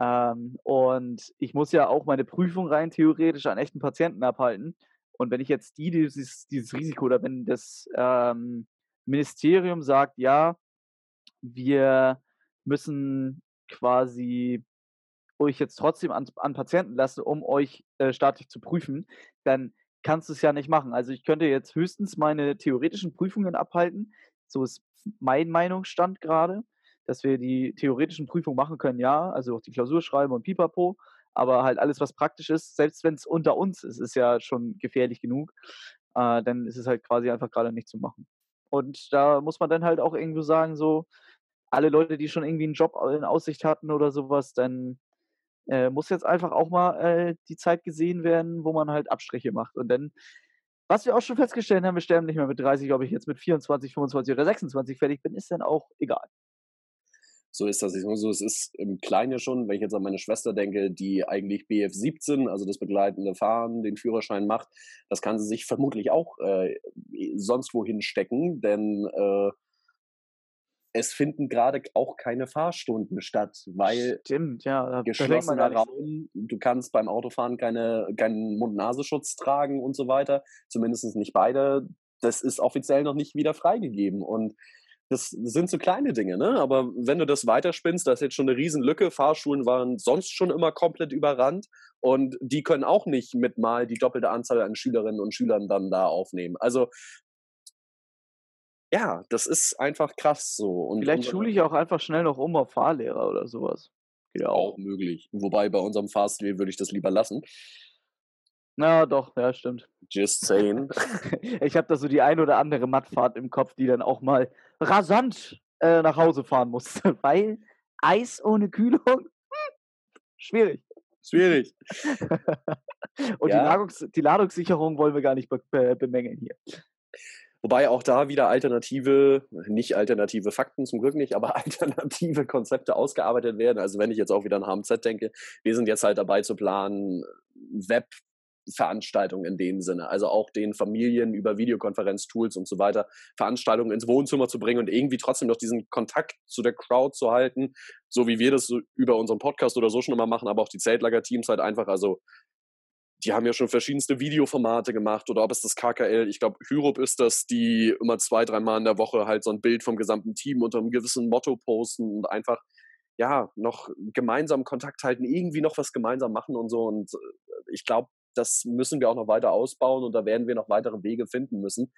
Speaker 1: Ähm, und ich muss ja auch meine Prüfung rein theoretisch an echten Patienten abhalten. Und wenn ich jetzt die, dieses, dieses Risiko oder wenn das ähm, Ministerium sagt, ja, wir müssen quasi euch jetzt trotzdem an, an Patienten lassen, um euch äh, staatlich zu prüfen, dann kannst du es ja nicht machen. Also ich könnte jetzt höchstens meine theoretischen Prüfungen abhalten. So ist mein Meinungsstand gerade, dass wir die theoretischen Prüfungen machen können, ja, also auch die Klausur schreiben und pipapo. Aber halt alles, was praktisch ist, selbst wenn es unter uns ist, ist ja schon gefährlich genug. Äh, dann ist es halt quasi einfach gerade nicht zu machen. Und da muss man dann halt auch irgendwo sagen, so, alle Leute, die schon irgendwie einen Job in Aussicht hatten oder sowas, dann äh, muss jetzt einfach auch mal äh, die Zeit gesehen werden, wo man halt Abstriche macht. Und dann, was wir auch schon festgestellt haben, wir sterben nicht mehr mit 30, ob ich jetzt mit 24, 25 oder 26 fertig bin, ist dann auch egal
Speaker 2: so ist das. Ich so, es ist im Kleinen schon, wenn ich jetzt an meine Schwester denke, die eigentlich BF 17, also das begleitende Fahren, den Führerschein macht, das kann sie sich vermutlich auch äh, sonst wohin stecken, denn äh, es finden gerade auch keine Fahrstunden statt, weil
Speaker 1: Stimmt, ja,
Speaker 2: geschlossener Raum, du kannst beim Autofahren keine, keinen Mund-Nasenschutz tragen und so weiter, zumindest nicht beide. Das ist offiziell noch nicht wieder freigegeben und das sind so kleine Dinge, ne? Aber wenn du das weiterspinnst, da ist jetzt schon eine Riesenlücke. Fahrschulen waren sonst schon immer komplett überrannt und die können auch nicht mit mal die doppelte Anzahl an Schülerinnen und Schülern dann da aufnehmen. Also ja, das ist einfach krass so.
Speaker 1: Und Vielleicht schule ich auch einfach schnell noch um auf Fahrlehrer oder sowas.
Speaker 2: Ja, auch möglich. Wobei bei unserem Fahrstil würde ich das lieber lassen.
Speaker 1: Na doch, ja, stimmt.
Speaker 2: Just saying.
Speaker 1: ich habe da so die ein oder andere Mattfahrt im Kopf, die dann auch mal rasant äh, nach Hause fahren musste, weil Eis ohne Kühlung, hm, schwierig.
Speaker 2: Schwierig.
Speaker 1: Und ja. die, Ladungs die, Ladungssicherung wollen wir gar nicht be be bemängeln hier.
Speaker 2: Wobei auch da wieder alternative, nicht alternative Fakten zum Glück nicht, aber alternative Konzepte ausgearbeitet werden. Also wenn ich jetzt auch wieder an HMZ denke, wir sind jetzt halt dabei zu planen, Web Veranstaltungen in dem Sinne. Also auch den Familien über Videokonferenztools und so weiter Veranstaltungen ins Wohnzimmer zu bringen und irgendwie trotzdem noch diesen Kontakt zu der Crowd zu halten, so wie wir das über unseren Podcast oder so schon immer machen, aber auch die Zeltlager-Teams halt einfach, also die haben ja schon verschiedenste Videoformate gemacht oder ob es das KKL, ich glaube, Hyrup ist das, die immer zwei, dreimal in der Woche halt so ein Bild vom gesamten Team unter einem gewissen Motto posten und einfach ja, noch gemeinsam Kontakt halten, irgendwie noch was gemeinsam machen und so. Und äh, ich glaube, das müssen wir auch noch weiter ausbauen und da werden wir noch weitere Wege finden müssen.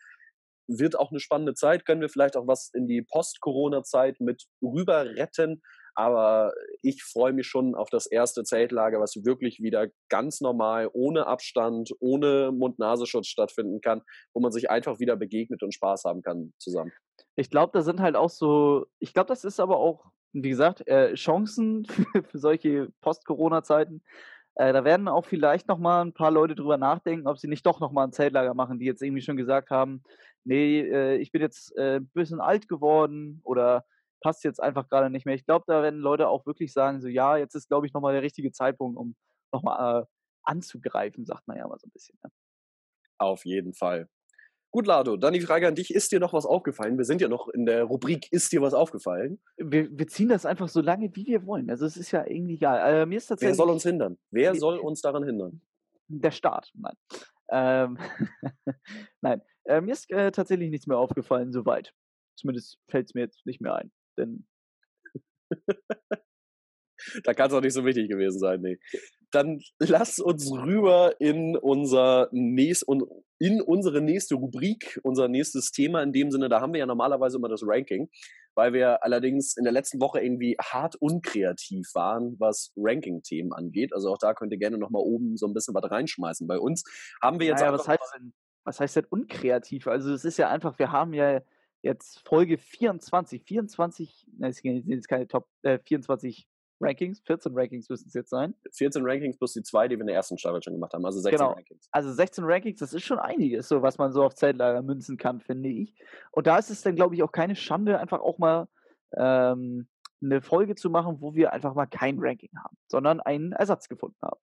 Speaker 2: Wird auch eine spannende Zeit, können wir vielleicht auch was in die Post-Corona-Zeit mit rüber retten. Aber ich freue mich schon auf das erste Zeltlager, was wirklich wieder ganz normal, ohne Abstand, ohne Mund-Nasenschutz stattfinden kann, wo man sich einfach wieder begegnet und Spaß haben kann zusammen.
Speaker 1: Ich glaube, da sind halt auch so, ich glaube, das ist aber auch, wie gesagt, äh, Chancen für, für solche Post-Corona-Zeiten. Äh, da werden auch vielleicht noch mal ein paar Leute drüber nachdenken, ob sie nicht doch noch mal ein Zeltlager machen, die jetzt irgendwie schon gesagt haben, nee, äh, ich bin jetzt äh, ein bisschen alt geworden oder passt jetzt einfach gerade nicht mehr. Ich glaube, da werden Leute auch wirklich sagen, so ja, jetzt ist, glaube ich, nochmal der richtige Zeitpunkt, um nochmal äh, anzugreifen, sagt man ja mal so ein bisschen. Ne?
Speaker 2: Auf jeden Fall. Gut, Lado, dann die Frage an dich. Ist dir noch was aufgefallen? Wir sind ja noch in der Rubrik Ist dir was aufgefallen?
Speaker 1: Wir, wir ziehen das einfach so lange, wie wir wollen. Also es ist ja irgendwie egal. Äh, mir ist
Speaker 2: Wer soll uns hindern? Wer soll uns daran hindern?
Speaker 1: Der Staat, nein. Ähm, nein, äh, mir ist äh, tatsächlich nichts mehr aufgefallen, soweit. Zumindest fällt es mir jetzt nicht mehr ein. Denn
Speaker 2: da kann es auch nicht so wichtig gewesen sein, nee. Dann lass uns rüber in unser nächst, in unsere nächste Rubrik, unser nächstes Thema. In dem Sinne, da haben wir ja normalerweise immer das Ranking, weil wir allerdings in der letzten Woche irgendwie hart unkreativ waren, was Ranking-Themen angeht. Also auch da könnt ihr gerne nochmal oben so ein bisschen was reinschmeißen. Bei uns haben wir jetzt.
Speaker 1: Naja, was, heißt was heißt denn unkreativ? Also es ist ja einfach, wir haben ja jetzt Folge 24, 24, ne, es sind jetzt keine Top, äh, 24 Rankings, 14 Rankings müssen es jetzt sein.
Speaker 2: 14 Rankings plus die zwei, die wir in der ersten Staffel schon gemacht haben, also 16
Speaker 1: genau.
Speaker 2: Rankings.
Speaker 1: Also 16 Rankings, das ist schon einiges, so was man so auf Zeltlager münzen kann, finde ich. Und da ist es dann, glaube ich, auch keine Schande, einfach auch mal ähm, eine Folge zu machen, wo wir einfach mal kein Ranking haben, sondern einen Ersatz gefunden haben.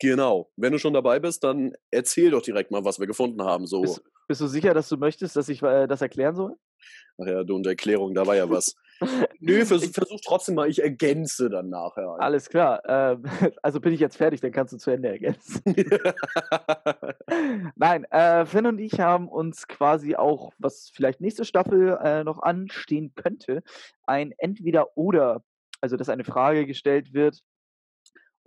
Speaker 2: Genau. Wenn du schon dabei bist, dann erzähl doch direkt mal, was wir gefunden haben. So.
Speaker 1: Bist, bist du sicher, dass du möchtest, dass ich äh, das erklären soll?
Speaker 2: Ach ja, du und Erklärung, da war ja was. Nö, vers ich, versuch trotzdem mal, ich ergänze dann nachher.
Speaker 1: Alles klar. Ähm, also bin ich jetzt fertig, dann kannst du zu Ende ergänzen. Nein, äh, Finn und ich haben uns quasi auch, was vielleicht nächste Staffel äh, noch anstehen könnte, ein Entweder-Oder, also dass eine Frage gestellt wird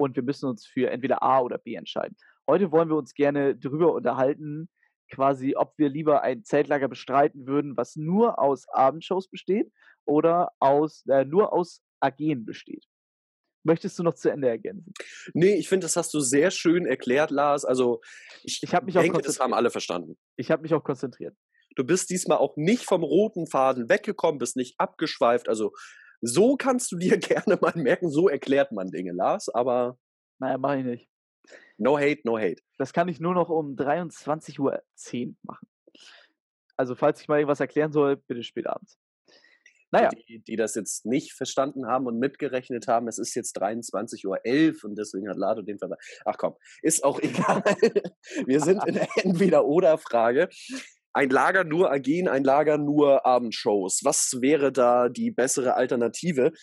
Speaker 1: und wir müssen uns für entweder A oder B entscheiden. Heute wollen wir uns gerne darüber unterhalten, quasi, ob wir lieber ein Zeltlager bestreiten würden, was nur aus Abendshows besteht oder aus, äh, nur aus AGen besteht. Möchtest du noch zu Ende ergänzen?
Speaker 2: Nee, ich finde, das hast du sehr schön erklärt, Lars. Also, ich, ich mich denke, das haben alle verstanden.
Speaker 1: Ich habe mich auch konzentriert.
Speaker 2: Du bist diesmal auch nicht vom roten Faden weggekommen, bist nicht abgeschweift. Also, so kannst du dir gerne mal merken, so erklärt man Dinge, Lars, aber.
Speaker 1: Naja, mach ich nicht.
Speaker 2: No hate, no hate.
Speaker 1: Das kann ich nur noch um 23.10 Uhr machen. Also, falls ich mal irgendwas erklären soll, bitte spät abends.
Speaker 2: Naja. Die, die das jetzt nicht verstanden haben und mitgerechnet haben, es ist jetzt 23.11 Uhr und deswegen hat Lado den Verweis. Ach komm, ist auch egal. Wir sind in der Entweder-Oder-Frage. Ein Lager nur Agen, ein Lager nur Abendshows. Was wäre da die bessere Alternative?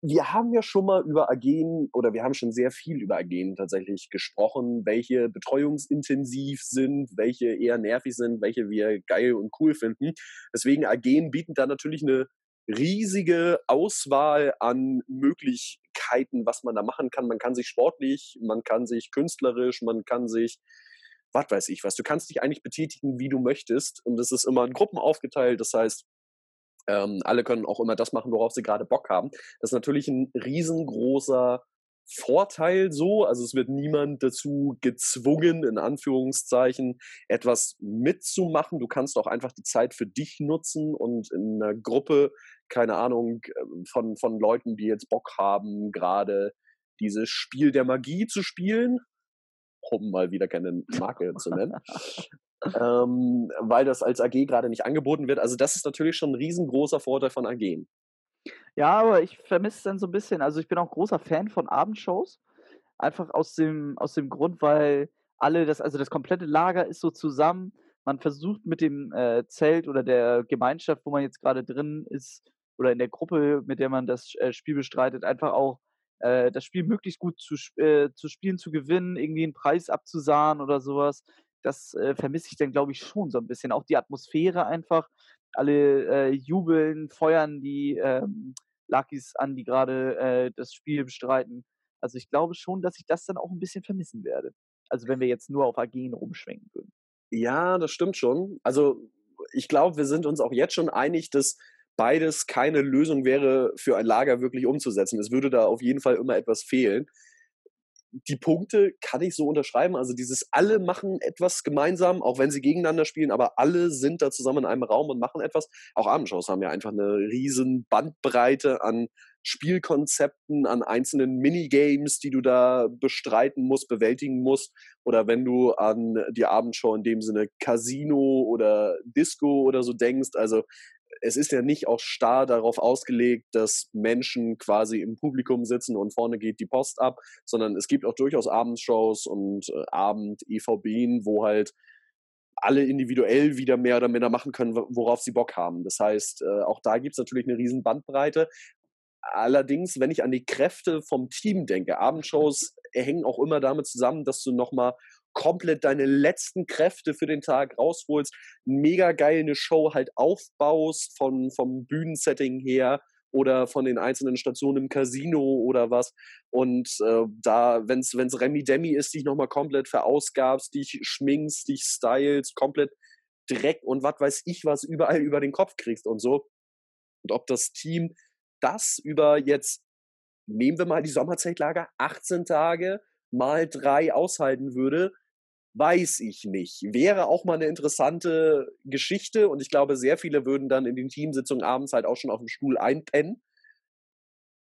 Speaker 2: wir haben ja schon mal über Agen oder wir haben schon sehr viel über Agen tatsächlich gesprochen, welche betreuungsintensiv sind, welche eher nervig sind, welche wir geil und cool finden. Deswegen Agen bieten da natürlich eine riesige Auswahl an Möglichkeiten, was man da machen kann. Man kann sich sportlich, man kann sich künstlerisch, man kann sich was weiß ich was. Du kannst dich eigentlich betätigen, wie du möchtest. Und es ist immer in Gruppen aufgeteilt. Das heißt, ähm, alle können auch immer das machen, worauf sie gerade Bock haben. Das ist natürlich ein riesengroßer Vorteil so. Also es wird niemand dazu gezwungen, in Anführungszeichen, etwas mitzumachen. Du kannst auch einfach die Zeit für dich nutzen und in einer Gruppe, keine Ahnung, ähm, von, von Leuten, die jetzt Bock haben, gerade dieses Spiel der Magie zu spielen, um mal wieder keine Marke zu nennen, ähm, weil das als AG gerade nicht angeboten wird. Also das ist natürlich schon ein riesengroßer Vorteil von AG.
Speaker 1: Ja, aber ich vermisse es dann so ein bisschen. Also ich bin auch großer Fan von Abendshows. Einfach aus dem, aus dem Grund, weil alle, das, also das komplette Lager ist so zusammen. Man versucht mit dem äh, Zelt oder der Gemeinschaft, wo man jetzt gerade drin ist, oder in der Gruppe, mit der man das äh, Spiel bestreitet, einfach auch äh, das Spiel möglichst gut zu, äh, zu spielen, zu gewinnen, irgendwie einen Preis abzusahen oder sowas das äh, vermisse ich dann, glaube ich, schon so ein bisschen. Auch die Atmosphäre einfach. Alle äh, jubeln, feuern die ähm, Luckys an, die gerade äh, das Spiel bestreiten. Also ich glaube schon, dass ich das dann auch ein bisschen vermissen werde. Also wenn wir jetzt nur auf Agen rumschwenken würden.
Speaker 2: Ja, das stimmt schon. Also ich glaube, wir sind uns auch jetzt schon einig, dass beides keine Lösung wäre, für ein Lager wirklich umzusetzen. Es würde da auf jeden Fall immer etwas fehlen die Punkte kann ich so unterschreiben. Also dieses alle machen etwas gemeinsam, auch wenn sie gegeneinander spielen, aber alle sind da zusammen in einem Raum und machen etwas. Auch Abendshows haben ja einfach eine riesen Bandbreite an Spielkonzepten, an einzelnen Minigames, die du da bestreiten musst, bewältigen musst. Oder wenn du an die Abendshow in dem Sinne Casino oder Disco oder so denkst. Also es ist ja nicht auch starr darauf ausgelegt, dass Menschen quasi im Publikum sitzen und vorne geht die Post ab, sondern es gibt auch durchaus Abendshows und äh, Abend-EVBen, wo halt alle individuell wieder mehr oder minder machen können, worauf sie Bock haben. Das heißt, äh, auch da gibt es natürlich eine riesen Bandbreite. Allerdings, wenn ich an die Kräfte vom Team denke, Abendshows hängen auch immer damit zusammen, dass du nochmal komplett deine letzten Kräfte für den Tag rausholst, mega geil eine Show halt aufbaust von, vom Bühnensetting her oder von den einzelnen Stationen im Casino oder was. Und äh, da, wenn es Remi Demi ist, dich nochmal komplett verausgabst, dich schminkst, dich stylst, komplett Dreck und was weiß ich was überall über den Kopf kriegst und so. Und ob das Team das über jetzt, nehmen wir mal die Sommerzeitlager, 18 Tage mal drei aushalten würde, weiß ich nicht. Wäre auch mal eine interessante Geschichte und ich glaube, sehr viele würden dann in den Teamsitzungen abends halt auch schon auf dem Stuhl einpennen.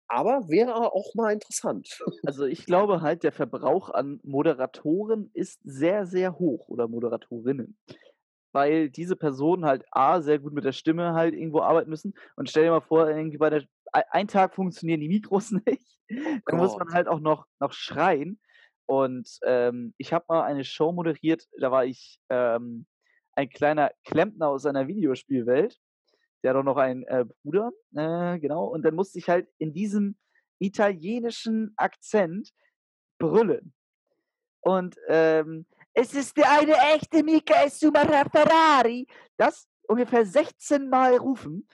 Speaker 2: Aber wäre auch mal interessant.
Speaker 1: Also ich glaube halt, der Verbrauch an Moderatoren ist sehr, sehr hoch oder Moderatorinnen. Weil diese Personen halt A, sehr gut mit der Stimme halt irgendwo arbeiten müssen. Und stell dir mal vor, irgendwie bei der, ein Tag funktionieren die Mikros nicht. Dann Gott. muss man halt auch noch, noch schreien. Und ähm, ich habe mal eine Show moderiert, da war ich ähm, ein kleiner Klempner aus einer Videospielwelt. Der hat auch noch einen äh, Bruder, äh, genau. Und dann musste ich halt in diesem italienischen Akzent brüllen. Und ähm, es ist der eine echte Michael Sumara Ferrari. Das ungefähr 16 Mal rufen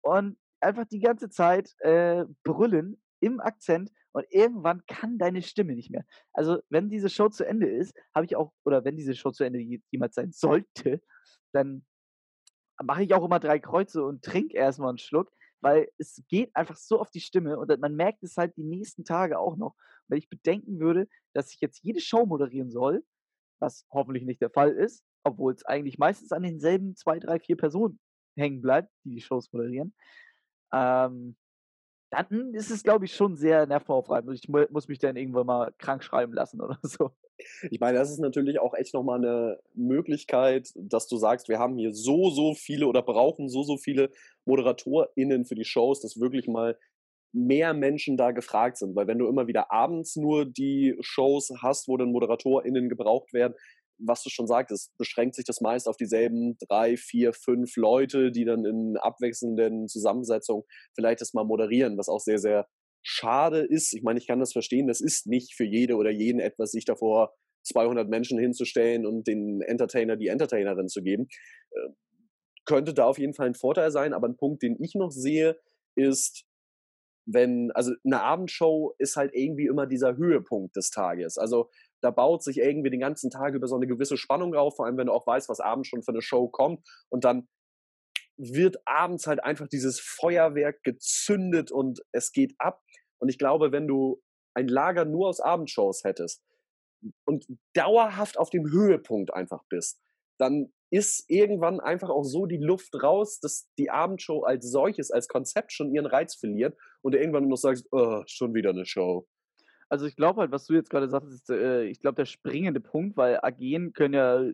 Speaker 1: und einfach die ganze Zeit äh, brüllen im Akzent und irgendwann kann deine Stimme nicht mehr. Also, wenn diese Show zu Ende ist, habe ich auch, oder wenn diese Show zu Ende jemals sein sollte, dann mache ich auch immer drei Kreuze und trinke erstmal einen Schluck, weil es geht einfach so auf die Stimme und man merkt es halt die nächsten Tage auch noch. Wenn ich bedenken würde, dass ich jetzt jede Show moderieren soll, was hoffentlich nicht der Fall ist, obwohl es eigentlich meistens an denselben zwei, drei, vier Personen hängen bleibt, die die Shows moderieren, ähm, dann ist es, glaube ich, schon sehr nervenaufreibend. Ich muss mich dann irgendwann mal krank schreiben lassen oder so.
Speaker 2: Ich meine, das ist natürlich auch echt nochmal eine Möglichkeit, dass du sagst, wir haben hier so, so viele oder brauchen so, so viele ModeratorInnen für die Shows, dass wirklich mal mehr Menschen da gefragt sind. Weil wenn du immer wieder abends nur die Shows hast, wo dann ModeratorInnen gebraucht werden, was du schon sagtest, beschränkt sich das meist auf dieselben drei, vier, fünf Leute, die dann in abwechselnden Zusammensetzungen vielleicht das mal moderieren, was auch sehr, sehr schade ist. Ich meine, ich kann das verstehen, das ist nicht für jede oder jeden etwas, sich davor 200 Menschen hinzustellen und den Entertainer die Entertainerin zu geben. Äh, könnte da auf jeden Fall ein Vorteil sein, aber ein Punkt, den ich noch sehe, ist, wenn, also eine Abendshow ist halt irgendwie immer dieser Höhepunkt des Tages. Also da baut sich irgendwie den ganzen Tag über so eine gewisse Spannung auf, vor allem wenn du auch weißt, was abends schon für eine Show kommt und dann wird abends halt einfach dieses Feuerwerk gezündet und es geht ab. Und ich glaube, wenn du ein Lager nur aus Abendshows hättest und dauerhaft auf dem Höhepunkt einfach bist, dann ist irgendwann einfach auch so die Luft raus, dass die Abendshow als solches, als Konzept schon ihren Reiz verliert und du irgendwann nur noch sagst, oh, schon wieder eine Show.
Speaker 1: Also ich glaube halt, was du jetzt gerade sagst, ist, äh, ich glaube, der springende Punkt, weil Agien können ja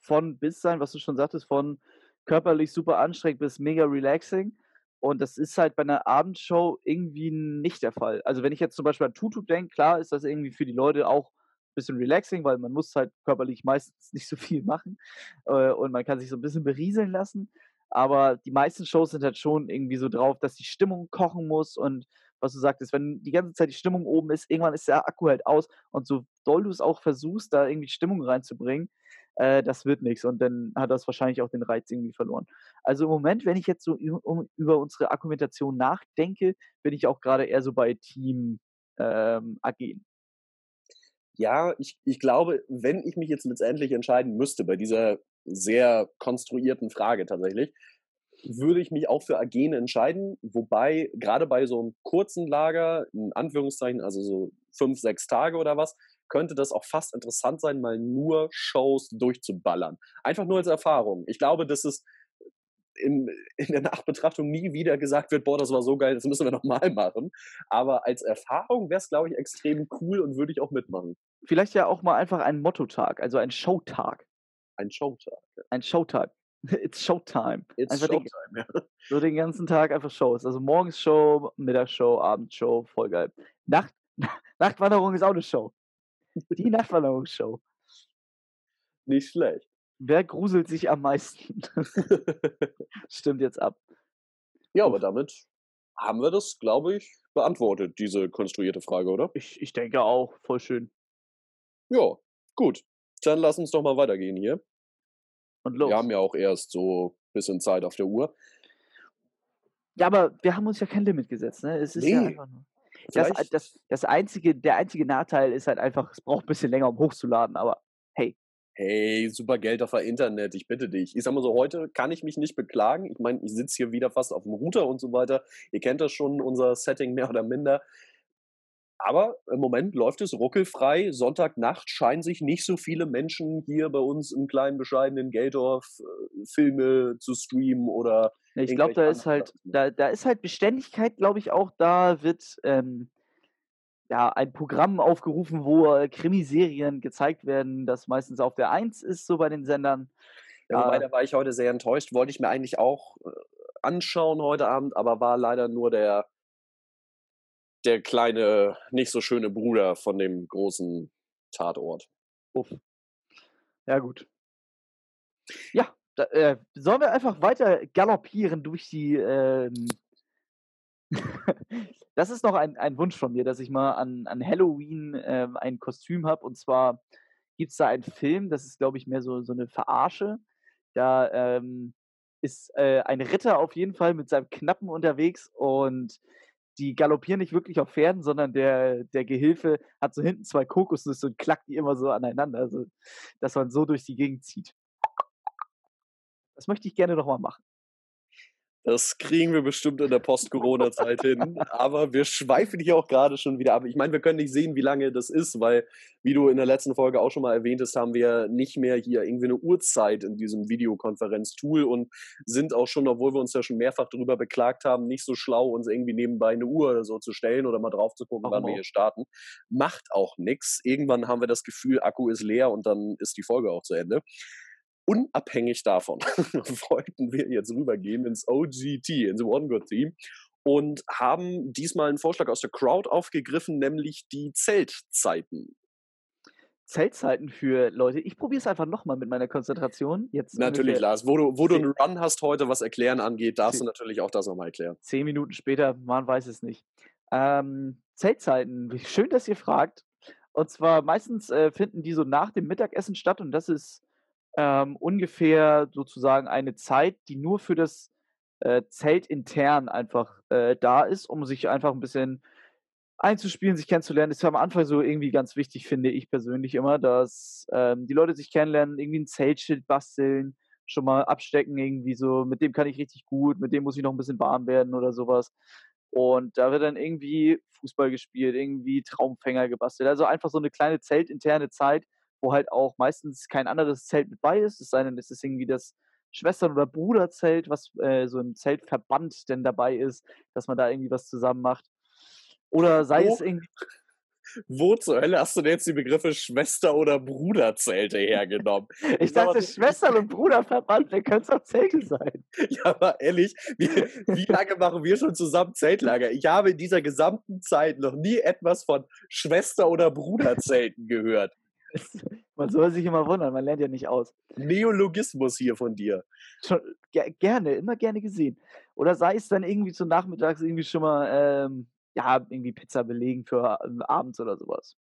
Speaker 1: von bis sein, was du schon sagtest, von körperlich super anstrengend bis mega relaxing. Und das ist halt bei einer Abendshow irgendwie nicht der Fall. Also wenn ich jetzt zum Beispiel an Tutu denke, klar ist das irgendwie für die Leute auch ein bisschen relaxing, weil man muss halt körperlich meistens nicht so viel machen äh, und man kann sich so ein bisschen berieseln lassen. Aber die meisten Shows sind halt schon irgendwie so drauf, dass die Stimmung kochen muss und was du sagtest, wenn die ganze Zeit die Stimmung oben ist, irgendwann ist der Akku halt aus und so doll du es auch versuchst, da irgendwie Stimmung reinzubringen, äh, das wird nichts und dann hat das wahrscheinlich auch den Reiz irgendwie verloren. Also im Moment, wenn ich jetzt so über unsere Argumentation nachdenke, bin ich auch gerade eher so bei Team ähm, AG.
Speaker 2: Ja, ich, ich glaube, wenn ich mich jetzt letztendlich entscheiden müsste bei dieser sehr konstruierten Frage tatsächlich, würde ich mich auch für Agene entscheiden, wobei gerade bei so einem kurzen Lager, in Anführungszeichen, also so fünf, sechs Tage oder was, könnte das auch fast interessant sein, mal nur Shows durchzuballern. Einfach nur als Erfahrung. Ich glaube, das ist in, in der Nachbetrachtung nie wieder gesagt wird, boah, das war so geil, das müssen wir nochmal machen. Aber als Erfahrung wäre es, glaube ich, extrem cool und würde ich auch mitmachen.
Speaker 1: Vielleicht ja auch mal einfach ein Mottotag, also ein Showtag.
Speaker 2: Ein Showtag. Ja.
Speaker 1: Ein Showtag. It's Showtime.
Speaker 2: It's
Speaker 1: einfach
Speaker 2: Showtime,
Speaker 1: den,
Speaker 2: ja.
Speaker 1: so den ganzen Tag einfach Shows. Also morgens Show, Mittagsshow, Abendshow, voll geil. Nacht, Nachtwanderung ist auch eine Show. Die Nachtwanderungsshow.
Speaker 2: Nicht schlecht.
Speaker 1: Wer gruselt sich am meisten? Stimmt jetzt ab.
Speaker 2: Ja, aber damit haben wir das, glaube ich, beantwortet, diese konstruierte Frage, oder?
Speaker 1: Ich, ich denke auch, voll schön.
Speaker 2: Ja, gut. Dann lass uns doch mal weitergehen hier.
Speaker 1: Und los.
Speaker 2: Wir haben ja auch erst so ein bisschen Zeit auf der Uhr.
Speaker 1: Ja, aber wir haben uns ja kein Limit gesetzt, ne? Es ist ja
Speaker 2: Nee.
Speaker 1: einfach nur. Das, das, das einzige, der einzige Nachteil ist halt einfach, es braucht ein bisschen länger, um hochzuladen, aber hey,
Speaker 2: hey, super Geld auf der Internet, ich bitte dich. Ich sag mal so, heute kann ich mich nicht beklagen. Ich meine, ich sitze hier wieder fast auf dem Router und so weiter. Ihr kennt das schon, unser Setting mehr oder minder. Aber im Moment läuft es ruckelfrei. Sonntagnacht scheinen sich nicht so viele Menschen hier bei uns im kleinen, bescheidenen Geldorf äh, Filme zu streamen oder
Speaker 1: ich glaube, da ist halt, da, da ist halt Beständigkeit, glaube ich, auch da wird ähm, ja ein Programm aufgerufen, wo äh, Krimiserien gezeigt werden, das meistens auf der 1 ist, so bei den Sendern.
Speaker 2: Ja, wobei,
Speaker 1: Ja.
Speaker 2: da war ich heute sehr enttäuscht. Wollte ich mir eigentlich auch äh, anschauen heute Abend, aber war leider nur der, der kleine, nicht so schöne Bruder von dem großen Tatort.
Speaker 1: Uff. Ja, gut. Ja, da, äh, sollen wir einfach weiter galoppieren durch die. Ähm das ist noch ein, ein Wunsch von mir, dass ich mal an, an Halloween ähm, ein Kostüm habe. Und zwar gibt es da einen Film, das ist, glaube ich, mehr so, so eine Verarsche. Da ähm, ist äh, ein Ritter auf jeden Fall mit seinem Knappen unterwegs und die galoppieren nicht wirklich auf Pferden, sondern der, der Gehilfe hat so hinten zwei Kokosnüsse und klackt die immer so aneinander, also dass man so durch die Gegend zieht. Das möchte ich gerne nochmal machen.
Speaker 2: Das kriegen wir bestimmt in der Post-Corona-Zeit hin. Aber wir schweifen hier auch gerade schon wieder ab. Ich meine, wir können nicht sehen, wie lange das ist, weil, wie du in der letzten Folge auch schon mal erwähnt hast, haben wir nicht mehr hier irgendwie eine Uhrzeit in diesem Videokonferenz-Tool und sind auch schon, obwohl wir uns ja schon mehrfach darüber beklagt haben, nicht so schlau, uns irgendwie nebenbei eine Uhr oder so zu stellen oder mal drauf zu gucken, wann wir hier starten. Macht auch nichts. Irgendwann haben wir das Gefühl, Akku ist leer und dann ist die Folge auch zu Ende. Unabhängig davon wollten wir jetzt rübergehen ins OGT, ins One Good Team und haben diesmal einen Vorschlag aus der Crowd aufgegriffen, nämlich die Zeltzeiten.
Speaker 1: Zeltzeiten für Leute. Ich probiere es einfach nochmal mit meiner Konzentration. Jetzt
Speaker 2: Natürlich, Lars, wo du, wo du einen Run hast heute, was Erklären angeht, darfst du natürlich auch das nochmal erklären.
Speaker 1: zehn Minuten später, man weiß es nicht. Ähm, Zeltzeiten, wie- schön, dass ihr fragt. Und zwar meistens äh, finden die so nach dem Mittagessen statt und das ist ähm, ungefähr sozusagen eine Zeit, die nur für das äh, Zelt intern einfach äh, da ist, um sich einfach ein bisschen einzuspielen, sich kennenzulernen. Das ist am Anfang so irgendwie ganz wichtig, finde ich persönlich immer, dass ähm, die Leute sich kennenlernen, irgendwie ein Zeltschild basteln, schon mal abstecken, irgendwie so, mit dem kann ich richtig gut, mit dem muss ich noch ein bisschen warm werden oder sowas. Und da wird dann irgendwie Fußball gespielt, irgendwie Traumfänger gebastelt. Also einfach so eine kleine zeltinterne Zeit, wo halt auch meistens kein anderes Zelt mit bei ist, es sei denn, es ist irgendwie das Schwestern- oder Bruderzelt, was äh, so im Zeltverband denn dabei ist, dass man da irgendwie was zusammen macht. Oder sei
Speaker 2: Wo,
Speaker 1: es irgendwie,
Speaker 2: wo zur Hölle hast du denn jetzt die Begriffe Schwester- oder Bruderzelte hergenommen?
Speaker 1: ich dachte,
Speaker 2: so-
Speaker 1: Schwestern- und Bruderverband, wer könnte es auch Zelte sein?
Speaker 2: Ja, aber ehrlich, wie, wie lange machen wir schon zusammen Zeltlager? Ich habe in dieser gesamten Zeit noch nie etwas von Schwester- oder Bruderzelten gehört.
Speaker 1: Man soll sich immer wundern, man lernt ja nicht aus.
Speaker 2: Neologismus hier von dir.
Speaker 1: Schon, ge gerne, immer gerne gesehen. Oder sei es dann irgendwie zu nachmittags irgendwie schon mal, ähm, ja, irgendwie Pizza belegen für ähm, abends oder sowas.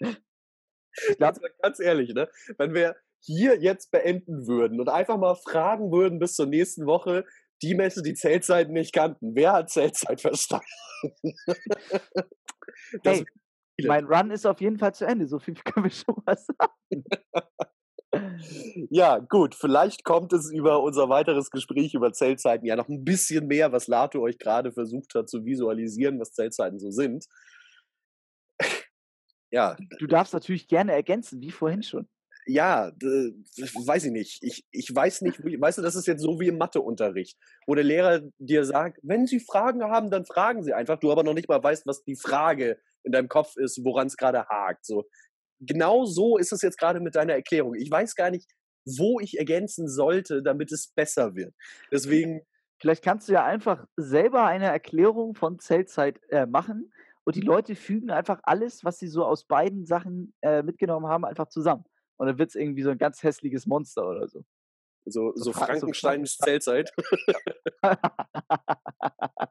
Speaker 1: Ich glaube,
Speaker 2: ganz ehrlich, ne? Wenn wir hier jetzt beenden würden und einfach mal fragen würden bis zur nächsten Woche, die Menschen, die Zeltzeiten nicht kannten, wer hat Zeltzeit verstanden? Das
Speaker 1: hey, mein Run ist auf jeden Fall zu Ende, so viel können wir schon mal sagen.
Speaker 2: Ja, gut, vielleicht kommt es über unser weiteres Gespräch über Zeltzeiten ja noch ein bisschen mehr, was Lato euch gerade versucht hat zu visualisieren, was Zeltzeiten so sind. Ja,
Speaker 1: Du darfst natürlich gerne ergänzen, wie vorhin schon.
Speaker 2: Ja, weiß ich nicht. Ich, ich weiß nicht, weißt du, das ist jetzt so wie im Matheunterricht, wo der Lehrer dir sagt, wenn Sie Fragen haben, dann fragen Sie einfach, du aber noch nicht mal weißt, was die Frage in deinem Kopf ist, woran es gerade hakt. So. Genau so ist es jetzt gerade mit deiner Erklärung. Ich weiß gar nicht, wo ich ergänzen sollte, damit es besser wird. Deswegen.
Speaker 1: Vielleicht kannst du ja einfach selber eine Erklärung von Zeltzeit äh, machen und die Leute fügen einfach alles, was sie so aus beiden Sachen äh, mitgenommen haben, einfach zusammen. Und dann wird es irgendwie so ein ganz hässliches Monster oder so.
Speaker 2: So, so, so Frankensteins so Zeltzeit.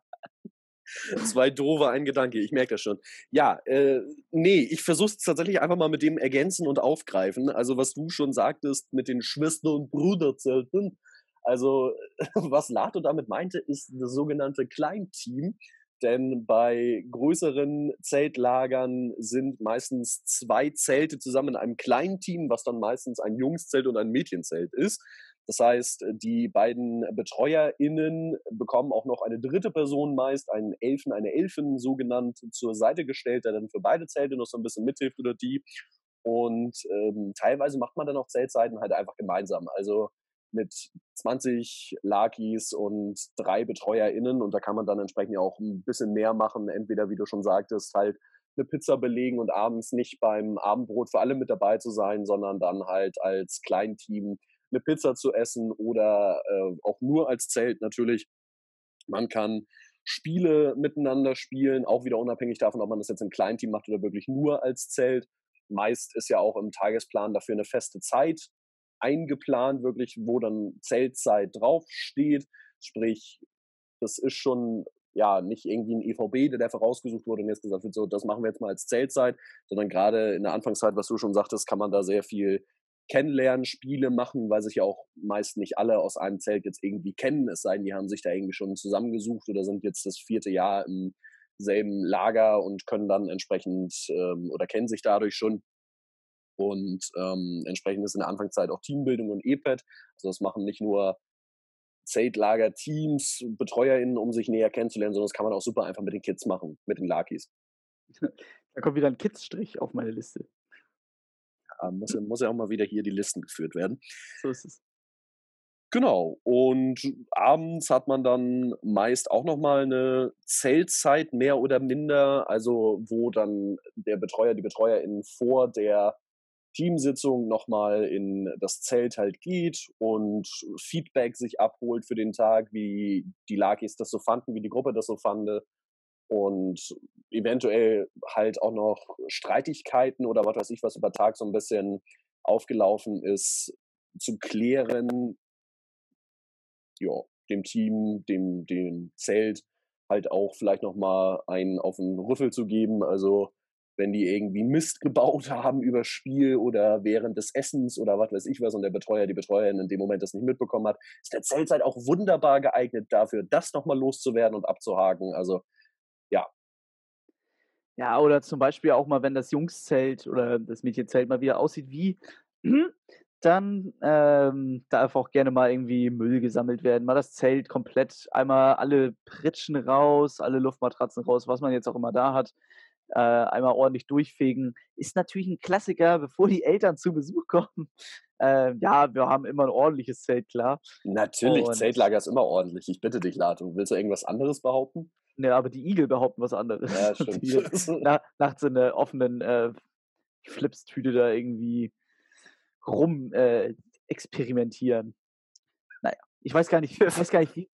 Speaker 2: Zwei doofe, ein Gedanke, ich merke das schon. Ja, äh, nee, ich versuche es tatsächlich einfach mal mit dem ergänzen und aufgreifen. Also, was du schon sagtest mit den Schwester- und Bruderzelten. Also, was Lato damit meinte, ist das sogenannte Kleinteam. Denn bei größeren Zeltlagern sind meistens zwei Zelte zusammen in einem kleinen Team, was dann meistens ein Jungszelt und ein Mädchenzelt ist. Das heißt, die beiden BetreuerInnen bekommen auch noch eine dritte Person meist, einen Elfen, eine Elfin so genannt, zur Seite gestellt, der dann für beide Zelte noch so ein bisschen mithilft oder die. Und ähm, teilweise macht man dann auch Zeltseiten halt einfach gemeinsam. Also mit 20 Lakis und drei BetreuerInnen und da kann man dann entsprechend ja auch ein bisschen mehr machen. Entweder, wie du schon sagtest, halt eine Pizza belegen und abends nicht beim Abendbrot für alle mit dabei zu sein, sondern dann halt als Kleinteam eine Pizza zu essen oder äh, auch nur als Zelt natürlich. Man kann Spiele miteinander spielen, auch wieder unabhängig davon, ob man das jetzt im Kleinteam macht oder wirklich nur als Zelt. Meist ist ja auch im Tagesplan dafür eine feste Zeit eingeplant, wirklich, wo dann Zeltzeit draufsteht. Sprich, das ist schon ja nicht irgendwie ein EVB, der dafür rausgesucht wurde und jetzt gesagt wird, so, das machen wir jetzt mal als Zeltzeit, sondern gerade in der Anfangszeit, was du schon sagtest, kann man da sehr viel kennenlernen, Spiele machen, weil sich ja auch meist nicht alle aus einem Zelt jetzt irgendwie kennen, es sei denn, die haben sich da irgendwie schon zusammengesucht oder sind jetzt das vierte Jahr im selben Lager und können dann entsprechend ähm, oder kennen sich dadurch schon. Und ähm, entsprechend ist in der Anfangszeit auch Teambildung und EPET. Also das machen nicht nur Zeltlager, Teams, BetreuerInnen, um sich näher kennenzulernen, sondern das kann man auch super einfach mit den Kids machen, mit den Lakis.
Speaker 1: Da kommt wieder ein Kids-Strich auf meine Liste.
Speaker 2: Ja, muss, muss ja auch mal wieder hier die Listen geführt werden.
Speaker 1: So ist es.
Speaker 2: Genau. Und abends hat man dann meist auch nochmal eine Zeltzeit, mehr oder minder, also wo dann der Betreuer, die BetreuerInnen vor der Teamsitzung nochmal in das Zelt halt geht und Feedback sich abholt für den Tag, wie die Lakis das so fanden, wie die Gruppe das so fand und eventuell halt auch noch Streitigkeiten oder was weiß ich, was über Tag so ein bisschen aufgelaufen ist, zu klären, ja, dem Team, dem, dem Zelt halt auch vielleicht nochmal einen auf den Rüffel zu geben. Also wenn die irgendwie Mist gebaut haben über Spiel oder während des Essens oder was weiß ich was und der Betreuer, die Betreuerin in dem Moment das nicht mitbekommen hat, ist der Zeltzeit auch wunderbar geeignet dafür, das nochmal loszuwerden und abzuhaken. Also ja.
Speaker 1: Ja, oder zum Beispiel auch mal, wenn das Jungszelt oder das Mädchenzelt mal wieder aussieht wie, dann ähm, darf auch gerne mal irgendwie Müll gesammelt werden, mal das Zelt komplett, einmal alle Pritschen raus, alle Luftmatratzen raus, was man jetzt auch immer da hat äh, einmal ordentlich durchfegen. Ist natürlich ein Klassiker, bevor die Eltern zu Besuch kommen. Äh, ja, wir haben immer ein ordentliches Zelt, klar.
Speaker 2: Natürlich, Und, Zeltlager ist immer ordentlich. Ich bitte dich, Lato. Willst du irgendwas anderes behaupten?
Speaker 1: Ne, aber die Igel behaupten was anderes.
Speaker 2: Ja, stimmt.
Speaker 1: die nach, nachts in der offenen äh, Flipstüte da irgendwie rum äh, experimentieren. Naja, ich weiß gar nicht, ich weiß gar nicht, wie,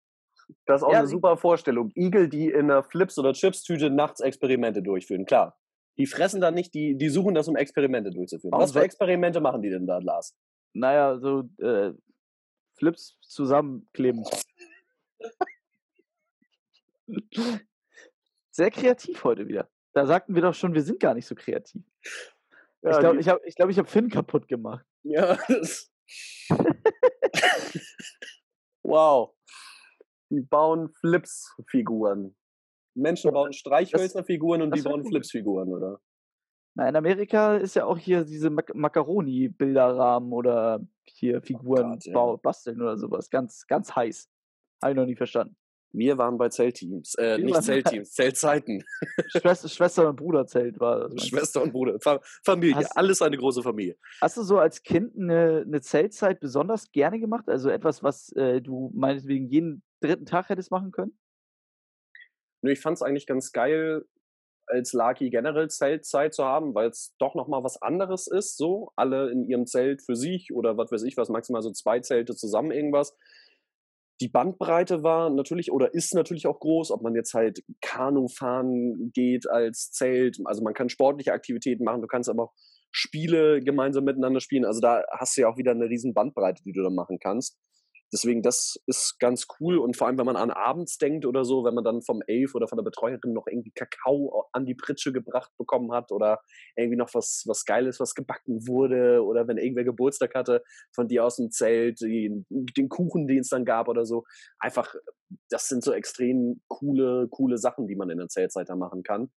Speaker 2: das ist auch ja, eine super Vorstellung. Igel, die in einer Flips- oder Chips-Tüte nachts Experimente durchführen, klar. Die fressen dann nicht, die, die suchen das, um Experimente durchzuführen. Was für Experimente machen die denn da, Lars?
Speaker 1: Naja, so äh, Flips zusammenkleben. Sehr kreativ heute wieder. Da sagten wir doch schon, wir sind gar nicht so kreativ. Ja, ich glaube, ich habe ich glaub, ich hab Finn kaputt gemacht.
Speaker 2: Ja, das. wow die bauen Flips-Figuren. Menschen bauen Streichhölzerfiguren und die bauen Flips-Figuren, oder?
Speaker 1: Na, in Amerika ist ja auch hier diese Mac Macaroni-Bilderrahmen oder hier oh Figuren oh Gott, basteln oder sowas. Ganz, ganz heiß. Habe ich noch nie verstanden.
Speaker 2: Wir waren bei Zeltteams, äh, nicht Zeltteams, Zeltzeiten.
Speaker 1: Schwester, Schwester und Bruderzelt war das.
Speaker 2: Schwester und Bruder, Familie, hast, alles eine große Familie.
Speaker 1: Hast du so als Kind eine, eine Zeltzeit besonders gerne gemacht? Also etwas, was äh, du meinetwegen jeden dritten Tag hättest machen können?
Speaker 2: Nö, ich fand es eigentlich ganz geil, als Lucky generell Zeltzeit zu haben, weil es doch nochmal was anderes ist, so. Alle in ihrem Zelt für sich oder was weiß ich was, maximal so zwei Zelte zusammen irgendwas die Bandbreite war natürlich oder ist natürlich auch groß, ob man jetzt halt Kanu fahren geht als Zelt. Also man kann sportliche Aktivitäten machen, du kannst aber auch Spiele gemeinsam miteinander spielen. Also da hast du ja auch wieder eine riesen Bandbreite, die du da machen kannst. Deswegen, das ist ganz cool. Und vor allem, wenn man an abends denkt oder so, wenn man dann vom Elf oder von der Betreuerin noch irgendwie Kakao an die Pritsche gebracht bekommen hat oder irgendwie noch was, was Geiles, was gebacken wurde oder wenn irgendwer Geburtstag hatte von dir aus dem Zelt, den, den Kuchen, den es dann gab oder so. Einfach, das sind so extrem coole, coole Sachen, die man in der Zeltzeit da machen kann.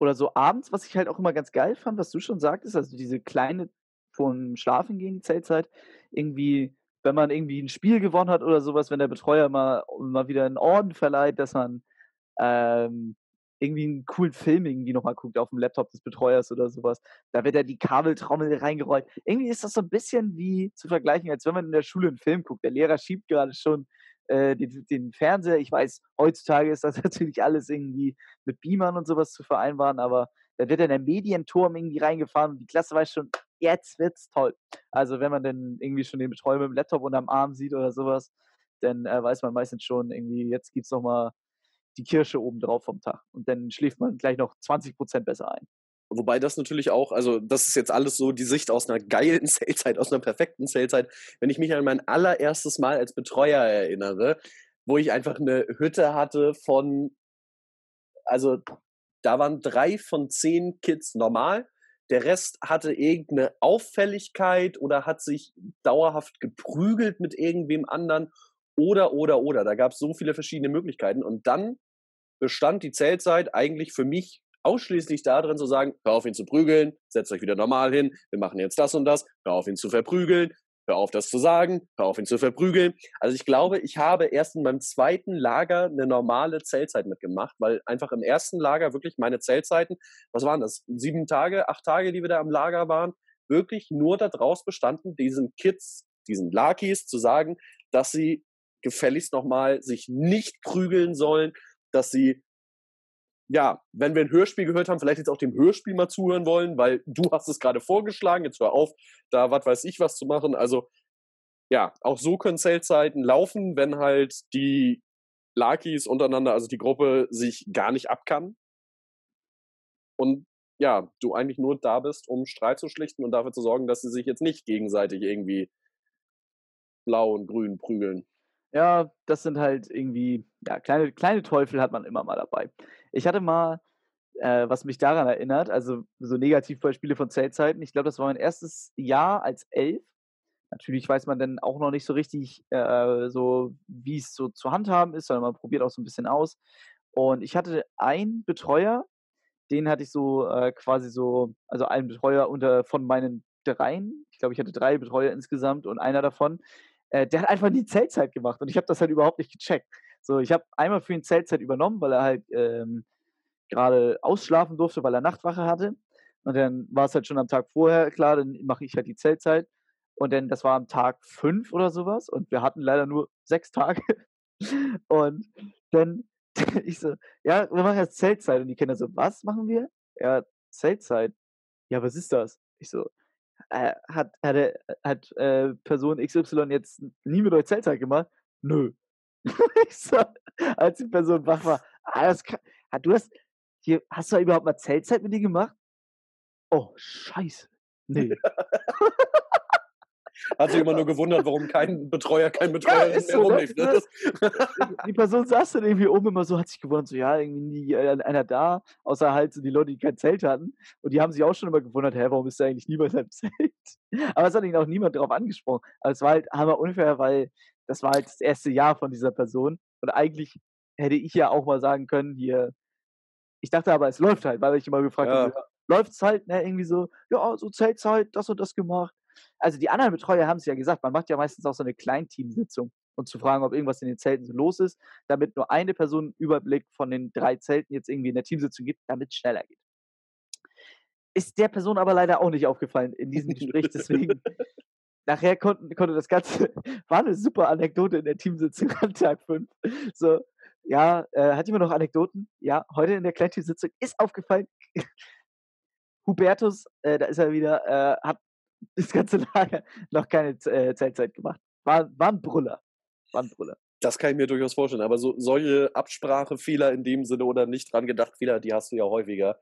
Speaker 1: Oder so abends, was ich halt auch immer ganz geil fand, was du schon sagtest, also diese kleine vom Schlafen gehen, die Zeltzeit, irgendwie wenn man irgendwie ein Spiel gewonnen hat oder sowas, wenn der Betreuer mal, mal wieder einen Orden verleiht, dass man ähm, irgendwie einen coolen Film irgendwie nochmal guckt auf dem Laptop des Betreuers oder sowas. Da wird ja die Kabeltrommel reingerollt. Irgendwie ist das so ein bisschen wie zu vergleichen, als wenn man in der Schule einen Film guckt. Der Lehrer schiebt gerade schon äh, den, den, Fernseher. Ich weiß, heutzutage ist das natürlich alles irgendwie mit Beamern und sowas zu vereinbaren, aber da wird dann der Medienturm irgendwie reingefahren und die Klasse weiß schon, jetzt wird's toll. Also wenn man dann irgendwie schon den Betreuer mit dem Laptop unterm Arm sieht oder sowas, dann äh, weiß man meistens schon irgendwie, jetzt gibt's noch mal die Kirsche oben drauf vom Tag. Und dann schläft man gleich noch 20 Prozent besser ein.
Speaker 2: Wobei das natürlich auch, also das ist jetzt alles so die Sicht aus einer geilen Sales-Zeit, aus einer perfekten Sales-Zeit. Wenn ich mich an mein allererstes Mal als Betreuer erinnere, wo ich einfach eine Hütte hatte von, also da waren drei von zehn Kids normal der Rest hatte irgendeine Auffälligkeit oder hat sich dauerhaft geprügelt mit irgendwem anderen oder, oder, oder. Da gab es so viele verschiedene Möglichkeiten. Und dann bestand die Zeltzeit eigentlich für mich ausschließlich darin zu sagen, hör auf ihn zu prügeln, setzt euch wieder normal hin, wir machen jetzt das und das, hör auf ihn zu verprügeln, hör auf das zu sagen, hör auf ihn zu verprügeln. Also ich glaube, ich habe erst in meinem zweiten Lager eine normale Zeltzeit mitgemacht, weil einfach im ersten Lager wirklich meine Zeltzeiten, was waren das, sieben Tage, acht Tage, die wir da im Lager waren, wirklich nur daraus bestanden, diesen Kids, diesen Lakis zu sagen, dass sie gefälligst nochmal sich nicht prügeln sollen, dass sie ja, wenn wir ein Hörspiel gehört haben, vielleicht jetzt auch dem Hörspiel mal zuhören wollen, weil du hast es gerade vorgeschlagen, jetzt hör auf, da was weiß ich was zu machen. Also ja, auch so können Zeltzeiten laufen, wenn halt die Lakis untereinander, also die Gruppe, sich gar nicht abkann. Und ja, du eigentlich nur da bist, um Streit zu schlichten und dafür zu sorgen, dass sie sich jetzt nicht gegenseitig irgendwie blau und grün prügeln.
Speaker 1: Ja, das sind halt irgendwie, ja, kleine, kleine Teufel hat man immer mal dabei. Ich hatte mal, äh, was mich daran erinnert, also so Negativbeispiele von Zeltzeiten. Ich glaube, das war mein erstes Jahr als Elf. Natürlich weiß man dann auch noch nicht so richtig, äh, so wie es so zu handhaben ist, sondern man probiert auch so ein bisschen aus. Und ich hatte einen Betreuer, den hatte ich so äh, quasi so, also einen Betreuer unter von meinen dreien. Ich glaube, ich hatte drei Betreuer insgesamt und einer davon, äh, der hat einfach die Zeltzeit gemacht und ich habe das halt überhaupt nicht gecheckt. So, ich habe einmal für ihn Zeltzeit übernommen, weil er halt ähm, gerade ausschlafen durfte, weil er Nachtwache hatte. Und dann war es halt schon am Tag vorher klar, dann mache ich halt die Zeltzeit. Und dann, das war am Tag fünf oder sowas. Und wir hatten leider nur sechs Tage. Und dann, ich so, ja, wir machen jetzt Zeltzeit. Und die Kinder so, was machen wir? Ja, Zeltzeit. Ja, was ist das? Ich so, äh, hat, hat, hat äh, Person XY jetzt nie mit euch Zeltzeit gemacht? Nö. so, als die Person wach war, ah, das kann, ah, du hast, hier, hast du überhaupt mal Zeltzeit mit dir gemacht? Oh, scheiße. Nee.
Speaker 2: Hat sich immer nur gewundert, warum kein Betreuer, kein Betreuer ja, mehr so, ne? rumlief. Ne?
Speaker 1: die Person saß dann irgendwie oben immer so, hat sich gewundert, so, ja, irgendwie nie äh, einer da, außer halt so die Leute, die kein Zelt hatten. Und die haben sich auch schon immer gewundert, hä, warum ist da eigentlich niemand im Zelt? Aber es hat ihnen auch niemand darauf angesprochen. Aber es war halt hammer unfair, weil das war halt das erste Jahr von dieser Person. Und eigentlich hätte ich ja auch mal sagen können, hier, ich dachte aber, es läuft halt, weil ich immer gefragt ja. habe, läuft es halt, ne, irgendwie so, ja, so Zeltzeit, das und das gemacht also die anderen Betreuer haben es ja gesagt, man macht ja meistens auch so eine Kleinteamsitzung. und zu fragen, ob irgendwas in den Zelten so los ist, damit nur eine Person Überblick von den drei Zelten jetzt irgendwie in der Teamsitzung gibt, damit es schneller geht. Ist der Person aber leider auch nicht aufgefallen in diesem Gespräch, deswegen nachher konnten, konnte das Ganze, war eine super Anekdote in der Teamsitzung an Tag 5. So, ja, äh, hat jemand noch Anekdoten? Ja, heute in der Kleinteamsitzung ist aufgefallen, Hubertus, äh, da ist er wieder, äh, hat das ganze Lager noch keine äh, Zeltzeit gemacht. War, war ein Brüller. War ein Brüller.
Speaker 2: Das kann ich mir durchaus vorstellen. Aber so, solche Absprachefehler in dem Sinne oder nicht dran gedacht Fehler, die hast du ja häufiger.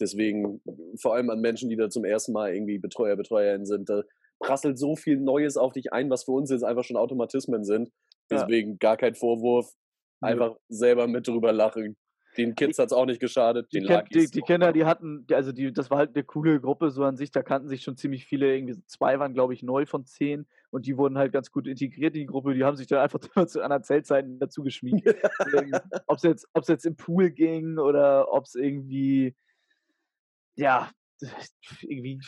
Speaker 2: Deswegen, vor allem an Menschen, die da zum ersten Mal irgendwie Betreuer, Betreuerin sind, da prasselt so viel Neues auf dich ein, was für uns jetzt einfach schon Automatismen sind. Deswegen ja. gar kein Vorwurf. Einfach ja. selber mit drüber lachen. Den Kids hat es auch nicht geschadet.
Speaker 1: Die, Ken, die, die, Kinder, die hatten, also die, das war halt eine coole Gruppe so an sich, da kannten sich schon ziemlich viele, irgendwie zwei waren, glaube ich, neu von zehn und die wurden halt ganz gut integriert in die Gruppe. Die haben sich dann einfach immer zu einer Zeltzeiten dazu geschmiegt. ob es jetzt, jetzt im Pool ging oder ob es irgendwie, ja, irgendwie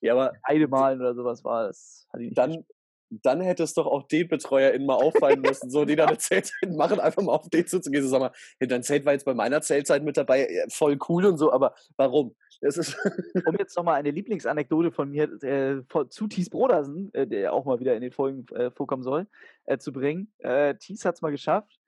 Speaker 2: ja, aber
Speaker 1: Heide malen oder sowas war. Das
Speaker 2: dann, dann hätte es doch auch den BetreuerInnen mal auffallen müssen, so, die da eine Zeltzeit machen, einfach mal auf den zuzugehen. So, sag mal, dein Zelt war jetzt bei meiner Zeltzeit mit dabei, voll cool und so, aber warum?
Speaker 1: um jetzt nochmal eine Lieblingsanekdote von mir äh, von, zu Thies Brodersen, äh, der auch mal wieder in den Folgen äh, vorkommen soll, äh, zu bringen. Äh, Thies hat es mal geschafft.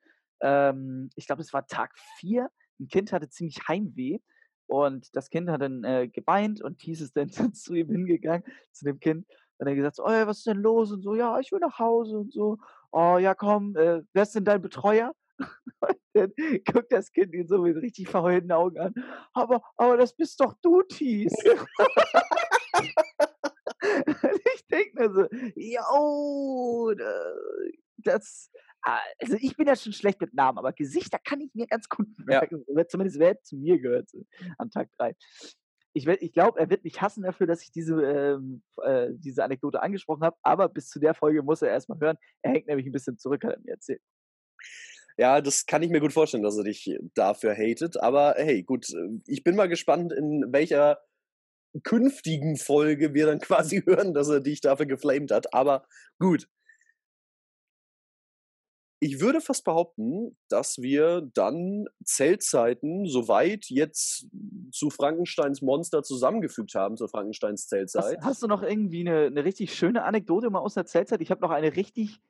Speaker 1: Ähm, ich glaube, es war Tag 4. Ein Kind hatte ziemlich Heimweh und das Kind hat dann äh, geweint und Thies ist dann zu ihm hingegangen, zu dem Kind dann hat er gesagt, so, oh, was ist denn los? Und so, ja, ich will nach Hause und so. Oh, ja, komm, äh, wer ist denn dein Betreuer? Und dann guckt das Kind ihn so mit richtig verheulten Augen an. Aber, aber das bist doch du, Thies. ich denke mir so, ja, das, also ich bin ja schon schlecht mit Namen, aber Gesichter kann ich mir ganz gut merken. Ja. Zumindest wer zu mir gehört an Tag 3 ich, ich glaube, er wird mich hassen dafür, dass ich diese, ähm, äh, diese Anekdote angesprochen habe, aber bis zu der Folge muss er erstmal hören. Er hängt nämlich ein bisschen zurück, hat er mir erzählt.
Speaker 2: Ja, das kann ich mir gut vorstellen, dass er dich dafür hatet. Aber hey, gut, ich bin mal gespannt, in welcher künftigen Folge wir dann quasi hören, dass er dich dafür geflamed hat. Aber gut, ich würde fast behaupten, dass wir dann Zeltzeiten soweit jetzt zu Frankensteins Monster zusammengefügt haben, zu Frankensteins Zeltzeit.
Speaker 1: Hast, hast du noch irgendwie eine, eine, richtig schöne Anekdote mal aus der Zeltzeit? Ich habe noch eine richtig,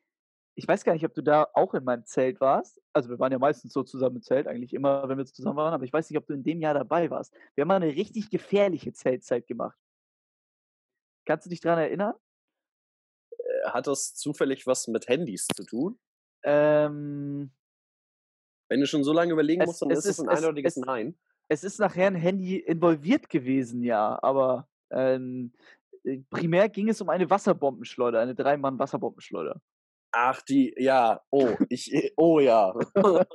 Speaker 1: ich weiß gar nicht, ob du da auch in meinem Zelt warst. Also wir waren ja meistens so zusammen im Zelt, eigentlich immer, wenn wir zusammen waren, aber ich weiß nicht, ob du in dem Jahr dabei warst. Wir haben mal eine richtig gefährliche Zeltzeit gemacht. Kannst du dich daran erinnern?
Speaker 2: Äh, hat das zufällig was mit Handys zu tun?
Speaker 1: Ähm,
Speaker 2: Wenn du schon so lange überlegen es, musst, dann ist es ein eindeutiges Nein.
Speaker 1: Es ist nachher ein Handy involviert gewesen, ja, aber ähm, äh, primär ging es um eine Wasserbombenschleuder, eine Dreimann-Wasserbombenschleuder.
Speaker 2: Ach, die, ja, oh, ich, äh, oh ja.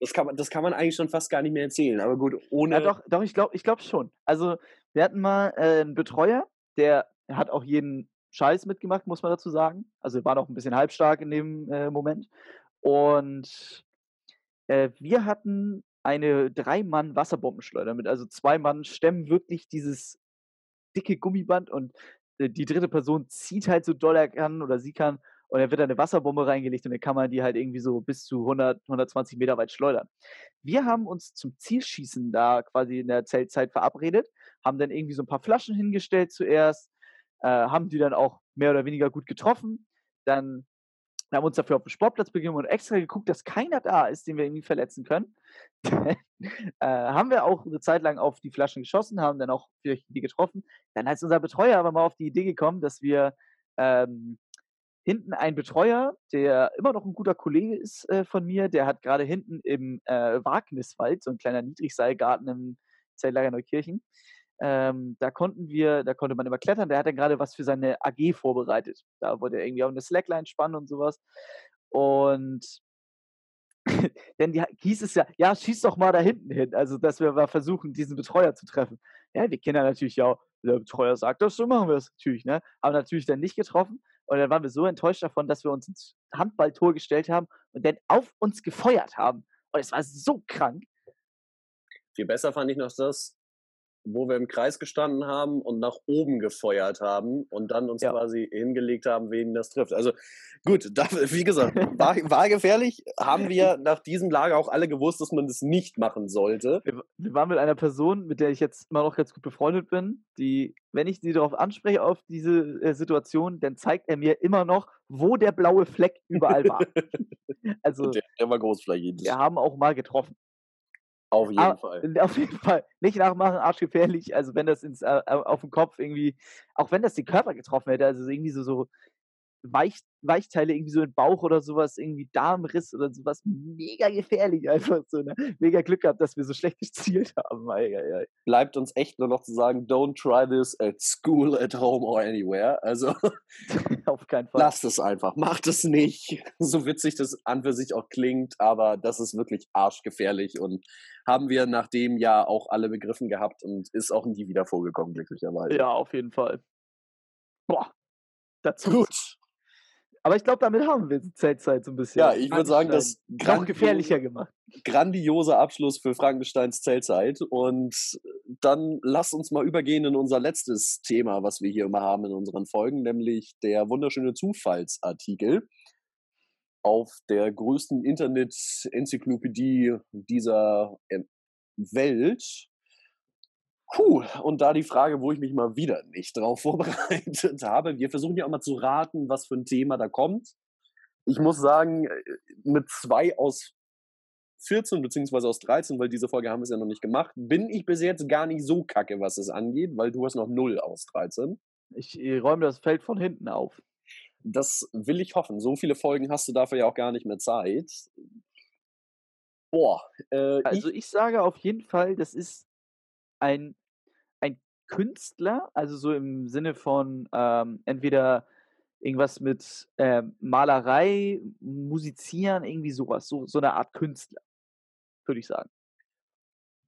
Speaker 2: das, kann man, das kann man eigentlich schon fast gar nicht mehr erzählen, aber gut, ohne.
Speaker 1: Ja, doch, doch ich glaube ich glaub schon. Also, wir hatten mal äh, einen Betreuer, der hat auch jeden Scheiß mitgemacht, muss man dazu sagen. Also, war noch ein bisschen halbstark in dem äh, Moment. Und äh, wir hatten eine Drei-Mann-Wasserbombenschleuder mit, also zwei Mann stemmen wirklich dieses dicke Gummiband und äh, die dritte Person zieht halt so doll er kann oder sie kann und dann wird eine Wasserbombe reingelegt und dann kann man die halt irgendwie so bis zu 100, 120 Meter weit schleudern. Wir haben uns zum Zielschießen da quasi in der Zeltzeit verabredet, haben dann irgendwie so ein paar Flaschen hingestellt zuerst, äh, haben die dann auch mehr oder weniger gut getroffen. Dann wir haben uns dafür auf den Sportplatz begeben und extra geguckt, dass keiner da ist, den wir irgendwie verletzen können. äh, haben wir auch eine Zeit lang auf die Flaschen geschossen, haben dann auch die getroffen. Dann ist unser Betreuer aber mal auf die Idee gekommen, dass wir ähm, hinten einen Betreuer, der immer noch ein guter Kollege ist äh, von mir, der hat gerade hinten im äh, Wagniswald, so ein kleiner Niedrigseilgarten im Zeltlager Neukirchen, ähm, da konnten wir, da konnte man immer klettern. Der hat dann gerade was für seine AG vorbereitet. Da wollte er irgendwie auch eine Slackline spannen und sowas. Und denn die, hieß es ja, ja, schieß doch mal da hinten hin. Also, dass wir mal versuchen, diesen Betreuer zu treffen. Ja, wir kennen natürlich ja, der Betreuer sagt das, so machen wir es natürlich, ne? Aber natürlich dann nicht getroffen. Und dann waren wir so enttäuscht davon, dass wir uns ins Handballtor gestellt haben und dann auf uns gefeuert haben. Und es war so krank.
Speaker 2: Viel besser fand ich noch das, wo wir im Kreis gestanden haben und nach oben gefeuert haben und dann uns
Speaker 1: Ja.
Speaker 2: quasi hingelegt haben, wen das trifft. Also gut, da, wie gesagt, war, war gefährlich. Haben wir nach diesem Lager auch alle gewusst, dass man das nicht machen sollte.
Speaker 1: Wir, wir waren mit einer Person, mit der ich jetzt immer noch ganz gut befreundet bin, die, wenn ich sie darauf anspreche, auf diese äh, Situation, dann zeigt er mir immer noch, wo der blaue Fleck überall war. also,
Speaker 2: Der, der war großflächig.
Speaker 1: wir haben auch mal getroffen.
Speaker 2: Auf jeden
Speaker 1: Ah,
Speaker 2: Fall.
Speaker 1: Auf jeden Fall. Nicht nachmachen, arschgefährlich. Also, wenn das ins, äh, auf den Kopf irgendwie, auch wenn das den Körper getroffen hätte, also irgendwie so, so Weich, Weichteile irgendwie so im Bauch oder sowas, irgendwie Darmriss oder sowas, mega gefährlich einfach so. Ne? Mega Glück gehabt, dass wir so schlecht gezielt haben. Ei, ei, ei.
Speaker 2: Bleibt uns echt nur noch zu sagen, don't try this at school, at home or anywhere. Also
Speaker 1: Auf keinen Fall.
Speaker 2: lasst es einfach, macht es nicht. So witzig das an für sich auch klingt, aber das ist wirklich arschgefährlich und haben wir nach dem Jahr auch alle begriffen gehabt und ist auch nie wieder vorgekommen, glücklicherweise.
Speaker 1: Ja, auf jeden Fall. Boah. Dazu.
Speaker 2: Gut.
Speaker 1: Aber ich glaube, damit haben wir die Zeltzeit so ein bisschen.
Speaker 2: Ja, ich würde sagen, das
Speaker 1: noch gefährlicher gemacht.
Speaker 2: grandioser Abschluss für Frankensteins Zeltzeit. Und dann lasst uns mal übergehen in unser letztes Thema, was wir hier immer haben in unseren Folgen, nämlich der wunderschöne Zufallsartikel auf der größten Internet-Enzyklopädie dieser ähm, Welt. Puh, und da die Frage, wo ich mich mal wieder nicht drauf vorbereitet habe. Wir versuchen ja auch mal zu raten, was für ein Thema da kommt. Ich muss sagen, äh, mit zwei aus 14 beziehungsweise aus 13, weil diese Folge haben wir es ja noch nicht gemacht, bin ich bis jetzt gar nicht so kacke, was es angeht, weil du hast noch 0 aus 13.
Speaker 1: Ich räume das Feld von hinten auf.
Speaker 2: Das will ich hoffen. So viele Folgen hast du dafür ja auch gar nicht mehr Zeit. Boah, äh,
Speaker 1: Also
Speaker 2: ich,
Speaker 1: ich sage auf jeden Fall, das ist ein Künstler, also so im Sinne von ähm, entweder irgendwas mit ähm, Malerei, Musizieren, irgendwie sowas, so, so eine Art Künstler, würde ich sagen.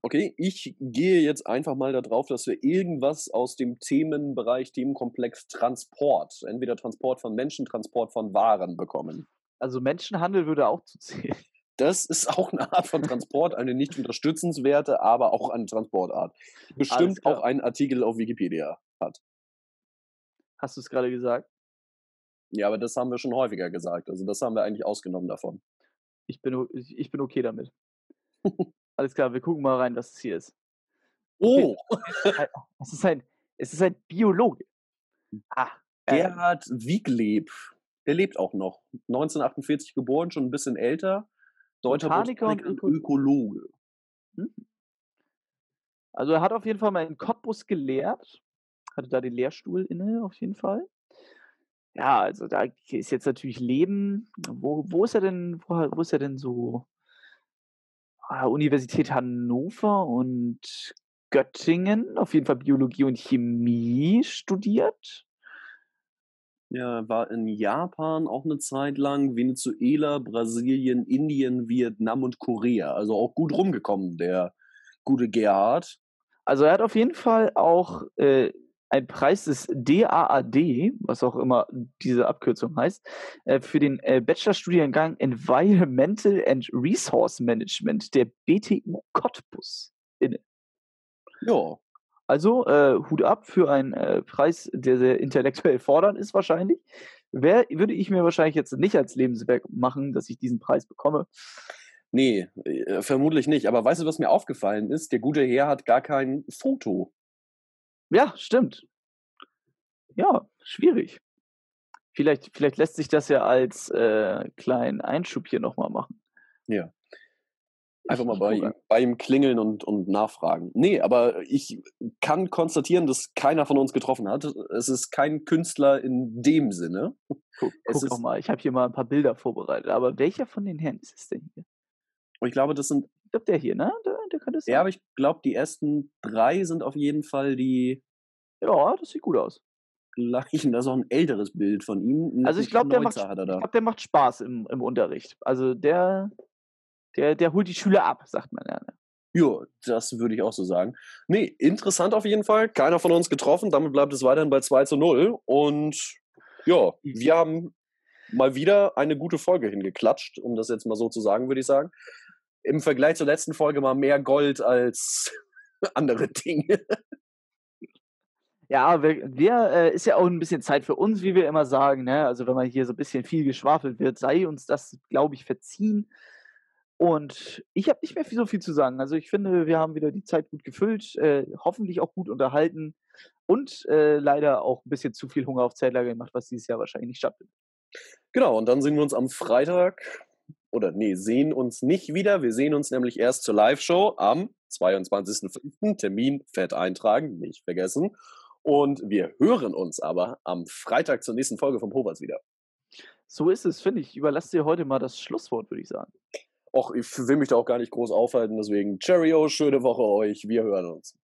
Speaker 2: okay, ich gehe jetzt einfach mal darauf, dass wir irgendwas aus dem Themenbereich, Themenkomplex Transport, entweder Transport von Menschen, Transport von Waren bekommen.
Speaker 1: Also Menschenhandel würde auch zu zählen.
Speaker 2: Das ist auch eine Art von Transport, eine nicht unterstützenswerte, aber auch eine Transportart. Bestimmt auch ein Artikel auf Wikipedia hat.
Speaker 1: Hast du es gerade gesagt?
Speaker 2: Ja, aber das haben wir schon häufiger gesagt. Also das haben wir eigentlich ausgenommen davon.
Speaker 1: Ich bin, ich bin okay damit. Alles klar, wir gucken mal rein, was es hier ist.
Speaker 2: Oh,
Speaker 1: Ein- Es ist ein, es ist ein Biologe. Ah,
Speaker 2: Gerhard Wiegleb. Der lebt auch noch. 1948 geboren, schon ein bisschen älter. Deutscher
Speaker 1: Botaniker und
Speaker 2: und Ökologe.
Speaker 1: Hm. Also er hat auf jeden Fall mal in Cottbus gelehrt, hatte da den Lehrstuhl inne, auf jeden Fall. Ja, also da ist jetzt natürlich Leben. Wo, wo ist er denn, wo, wo ist er denn so? Ah, Universität Hannover und Göttingen, auf jeden Fall Biologie und Chemie studiert.
Speaker 2: Ja, war in Japan auch eine Zeit lang, Venezuela, Brasilien, Indien, Vietnam und Korea. Also auch gut rumgekommen, der gute Gerhard.
Speaker 1: Also er hat auf jeden Fall auch äh, einen Preis des DAAD, was auch immer diese Abkürzung heißt, äh, für den äh, Bachelorstudiengang Environmental and Resource Management der BTU Cottbus.
Speaker 2: Ja,
Speaker 1: Also äh, Hut ab für einen äh, Preis, der sehr intellektuell fordernd ist wahrscheinlich. Wer, würde ich mir wahrscheinlich jetzt nicht als Lebenswerk machen, dass ich diesen Preis bekomme.
Speaker 2: nee, äh, vermutlich nicht. Aber weißt du, was mir aufgefallen ist? Der gute Herr hat gar kein Foto.
Speaker 1: Ja, stimmt. Ja, schwierig. Vielleicht, vielleicht lässt sich das ja als äh, kleinen Einschub hier nochmal machen.
Speaker 2: Ja. Einfach mal bei ihm, bei ihm klingeln und, und nachfragen. Nee, aber ich kann konstatieren, dass keiner von uns getroffen hat. Es ist kein Künstler in dem Sinne.
Speaker 1: Guck,
Speaker 2: Es
Speaker 1: guck
Speaker 2: ist-
Speaker 1: mal, ich habe hier mal ein paar Bilder vorbereitet. Aber welcher von den Herren ist es denn hier?
Speaker 2: Ich glaube, das sind,
Speaker 1: Ich glaube, der hier, ne? Der, der könnte es
Speaker 2: ja, aber ich glaube, die ersten drei sind auf jeden Fall die
Speaker 1: Ja, das sieht gut aus.
Speaker 2: gleichen. Das ist auch ein älteres Bild von ihm.
Speaker 1: Also ich glaube, der macht, ich glaub, der macht Spaß im, im Unterricht. Also der, der, der holt die Schüler ab, sagt man ja. ne?
Speaker 2: Ja, das würde ich auch so sagen. Nee, interessant auf jeden Fall. Keiner von uns getroffen. Damit bleibt es weiterhin bei 2 zu 0. Und ja,
Speaker 1: Easy.
Speaker 2: wir haben mal wieder eine gute Folge hingeklatscht, um das jetzt mal so zu sagen, würde ich sagen. Im Vergleich zur letzten Folge mal mehr Gold als andere Dinge.
Speaker 1: Ja, wir, wir äh, ist ja auch ein bisschen Zeit für uns, wie wir immer sagen. Ne? Also wenn man hier so ein bisschen viel geschwafelt wird, sei uns das, glaube ich, verziehen. Und ich habe nicht mehr so viel zu sagen. Also ich finde, wir haben wieder die Zeit gut gefüllt, äh, hoffentlich auch gut unterhalten und äh, leider auch ein bisschen zu viel Hunger auf Zeltlager gemacht, was dieses Jahr wahrscheinlich nicht stattfindet.
Speaker 2: Genau, und dann sehen wir uns am Freitag, oder nee, sehen uns nicht wieder. Wir sehen uns nämlich erst zur Live-Show am 22.05. Termin fett eintragen, nicht vergessen. Und wir hören uns aber am Freitag zur nächsten Folge vom Povers wieder.
Speaker 1: So ist es, finde ich. Ich überlasse dir heute mal das Schlusswort, würde ich sagen.
Speaker 2: Och, ich will mich da auch gar nicht groß aufhalten, deswegen Cheerio, schöne Woche euch, wir hören uns.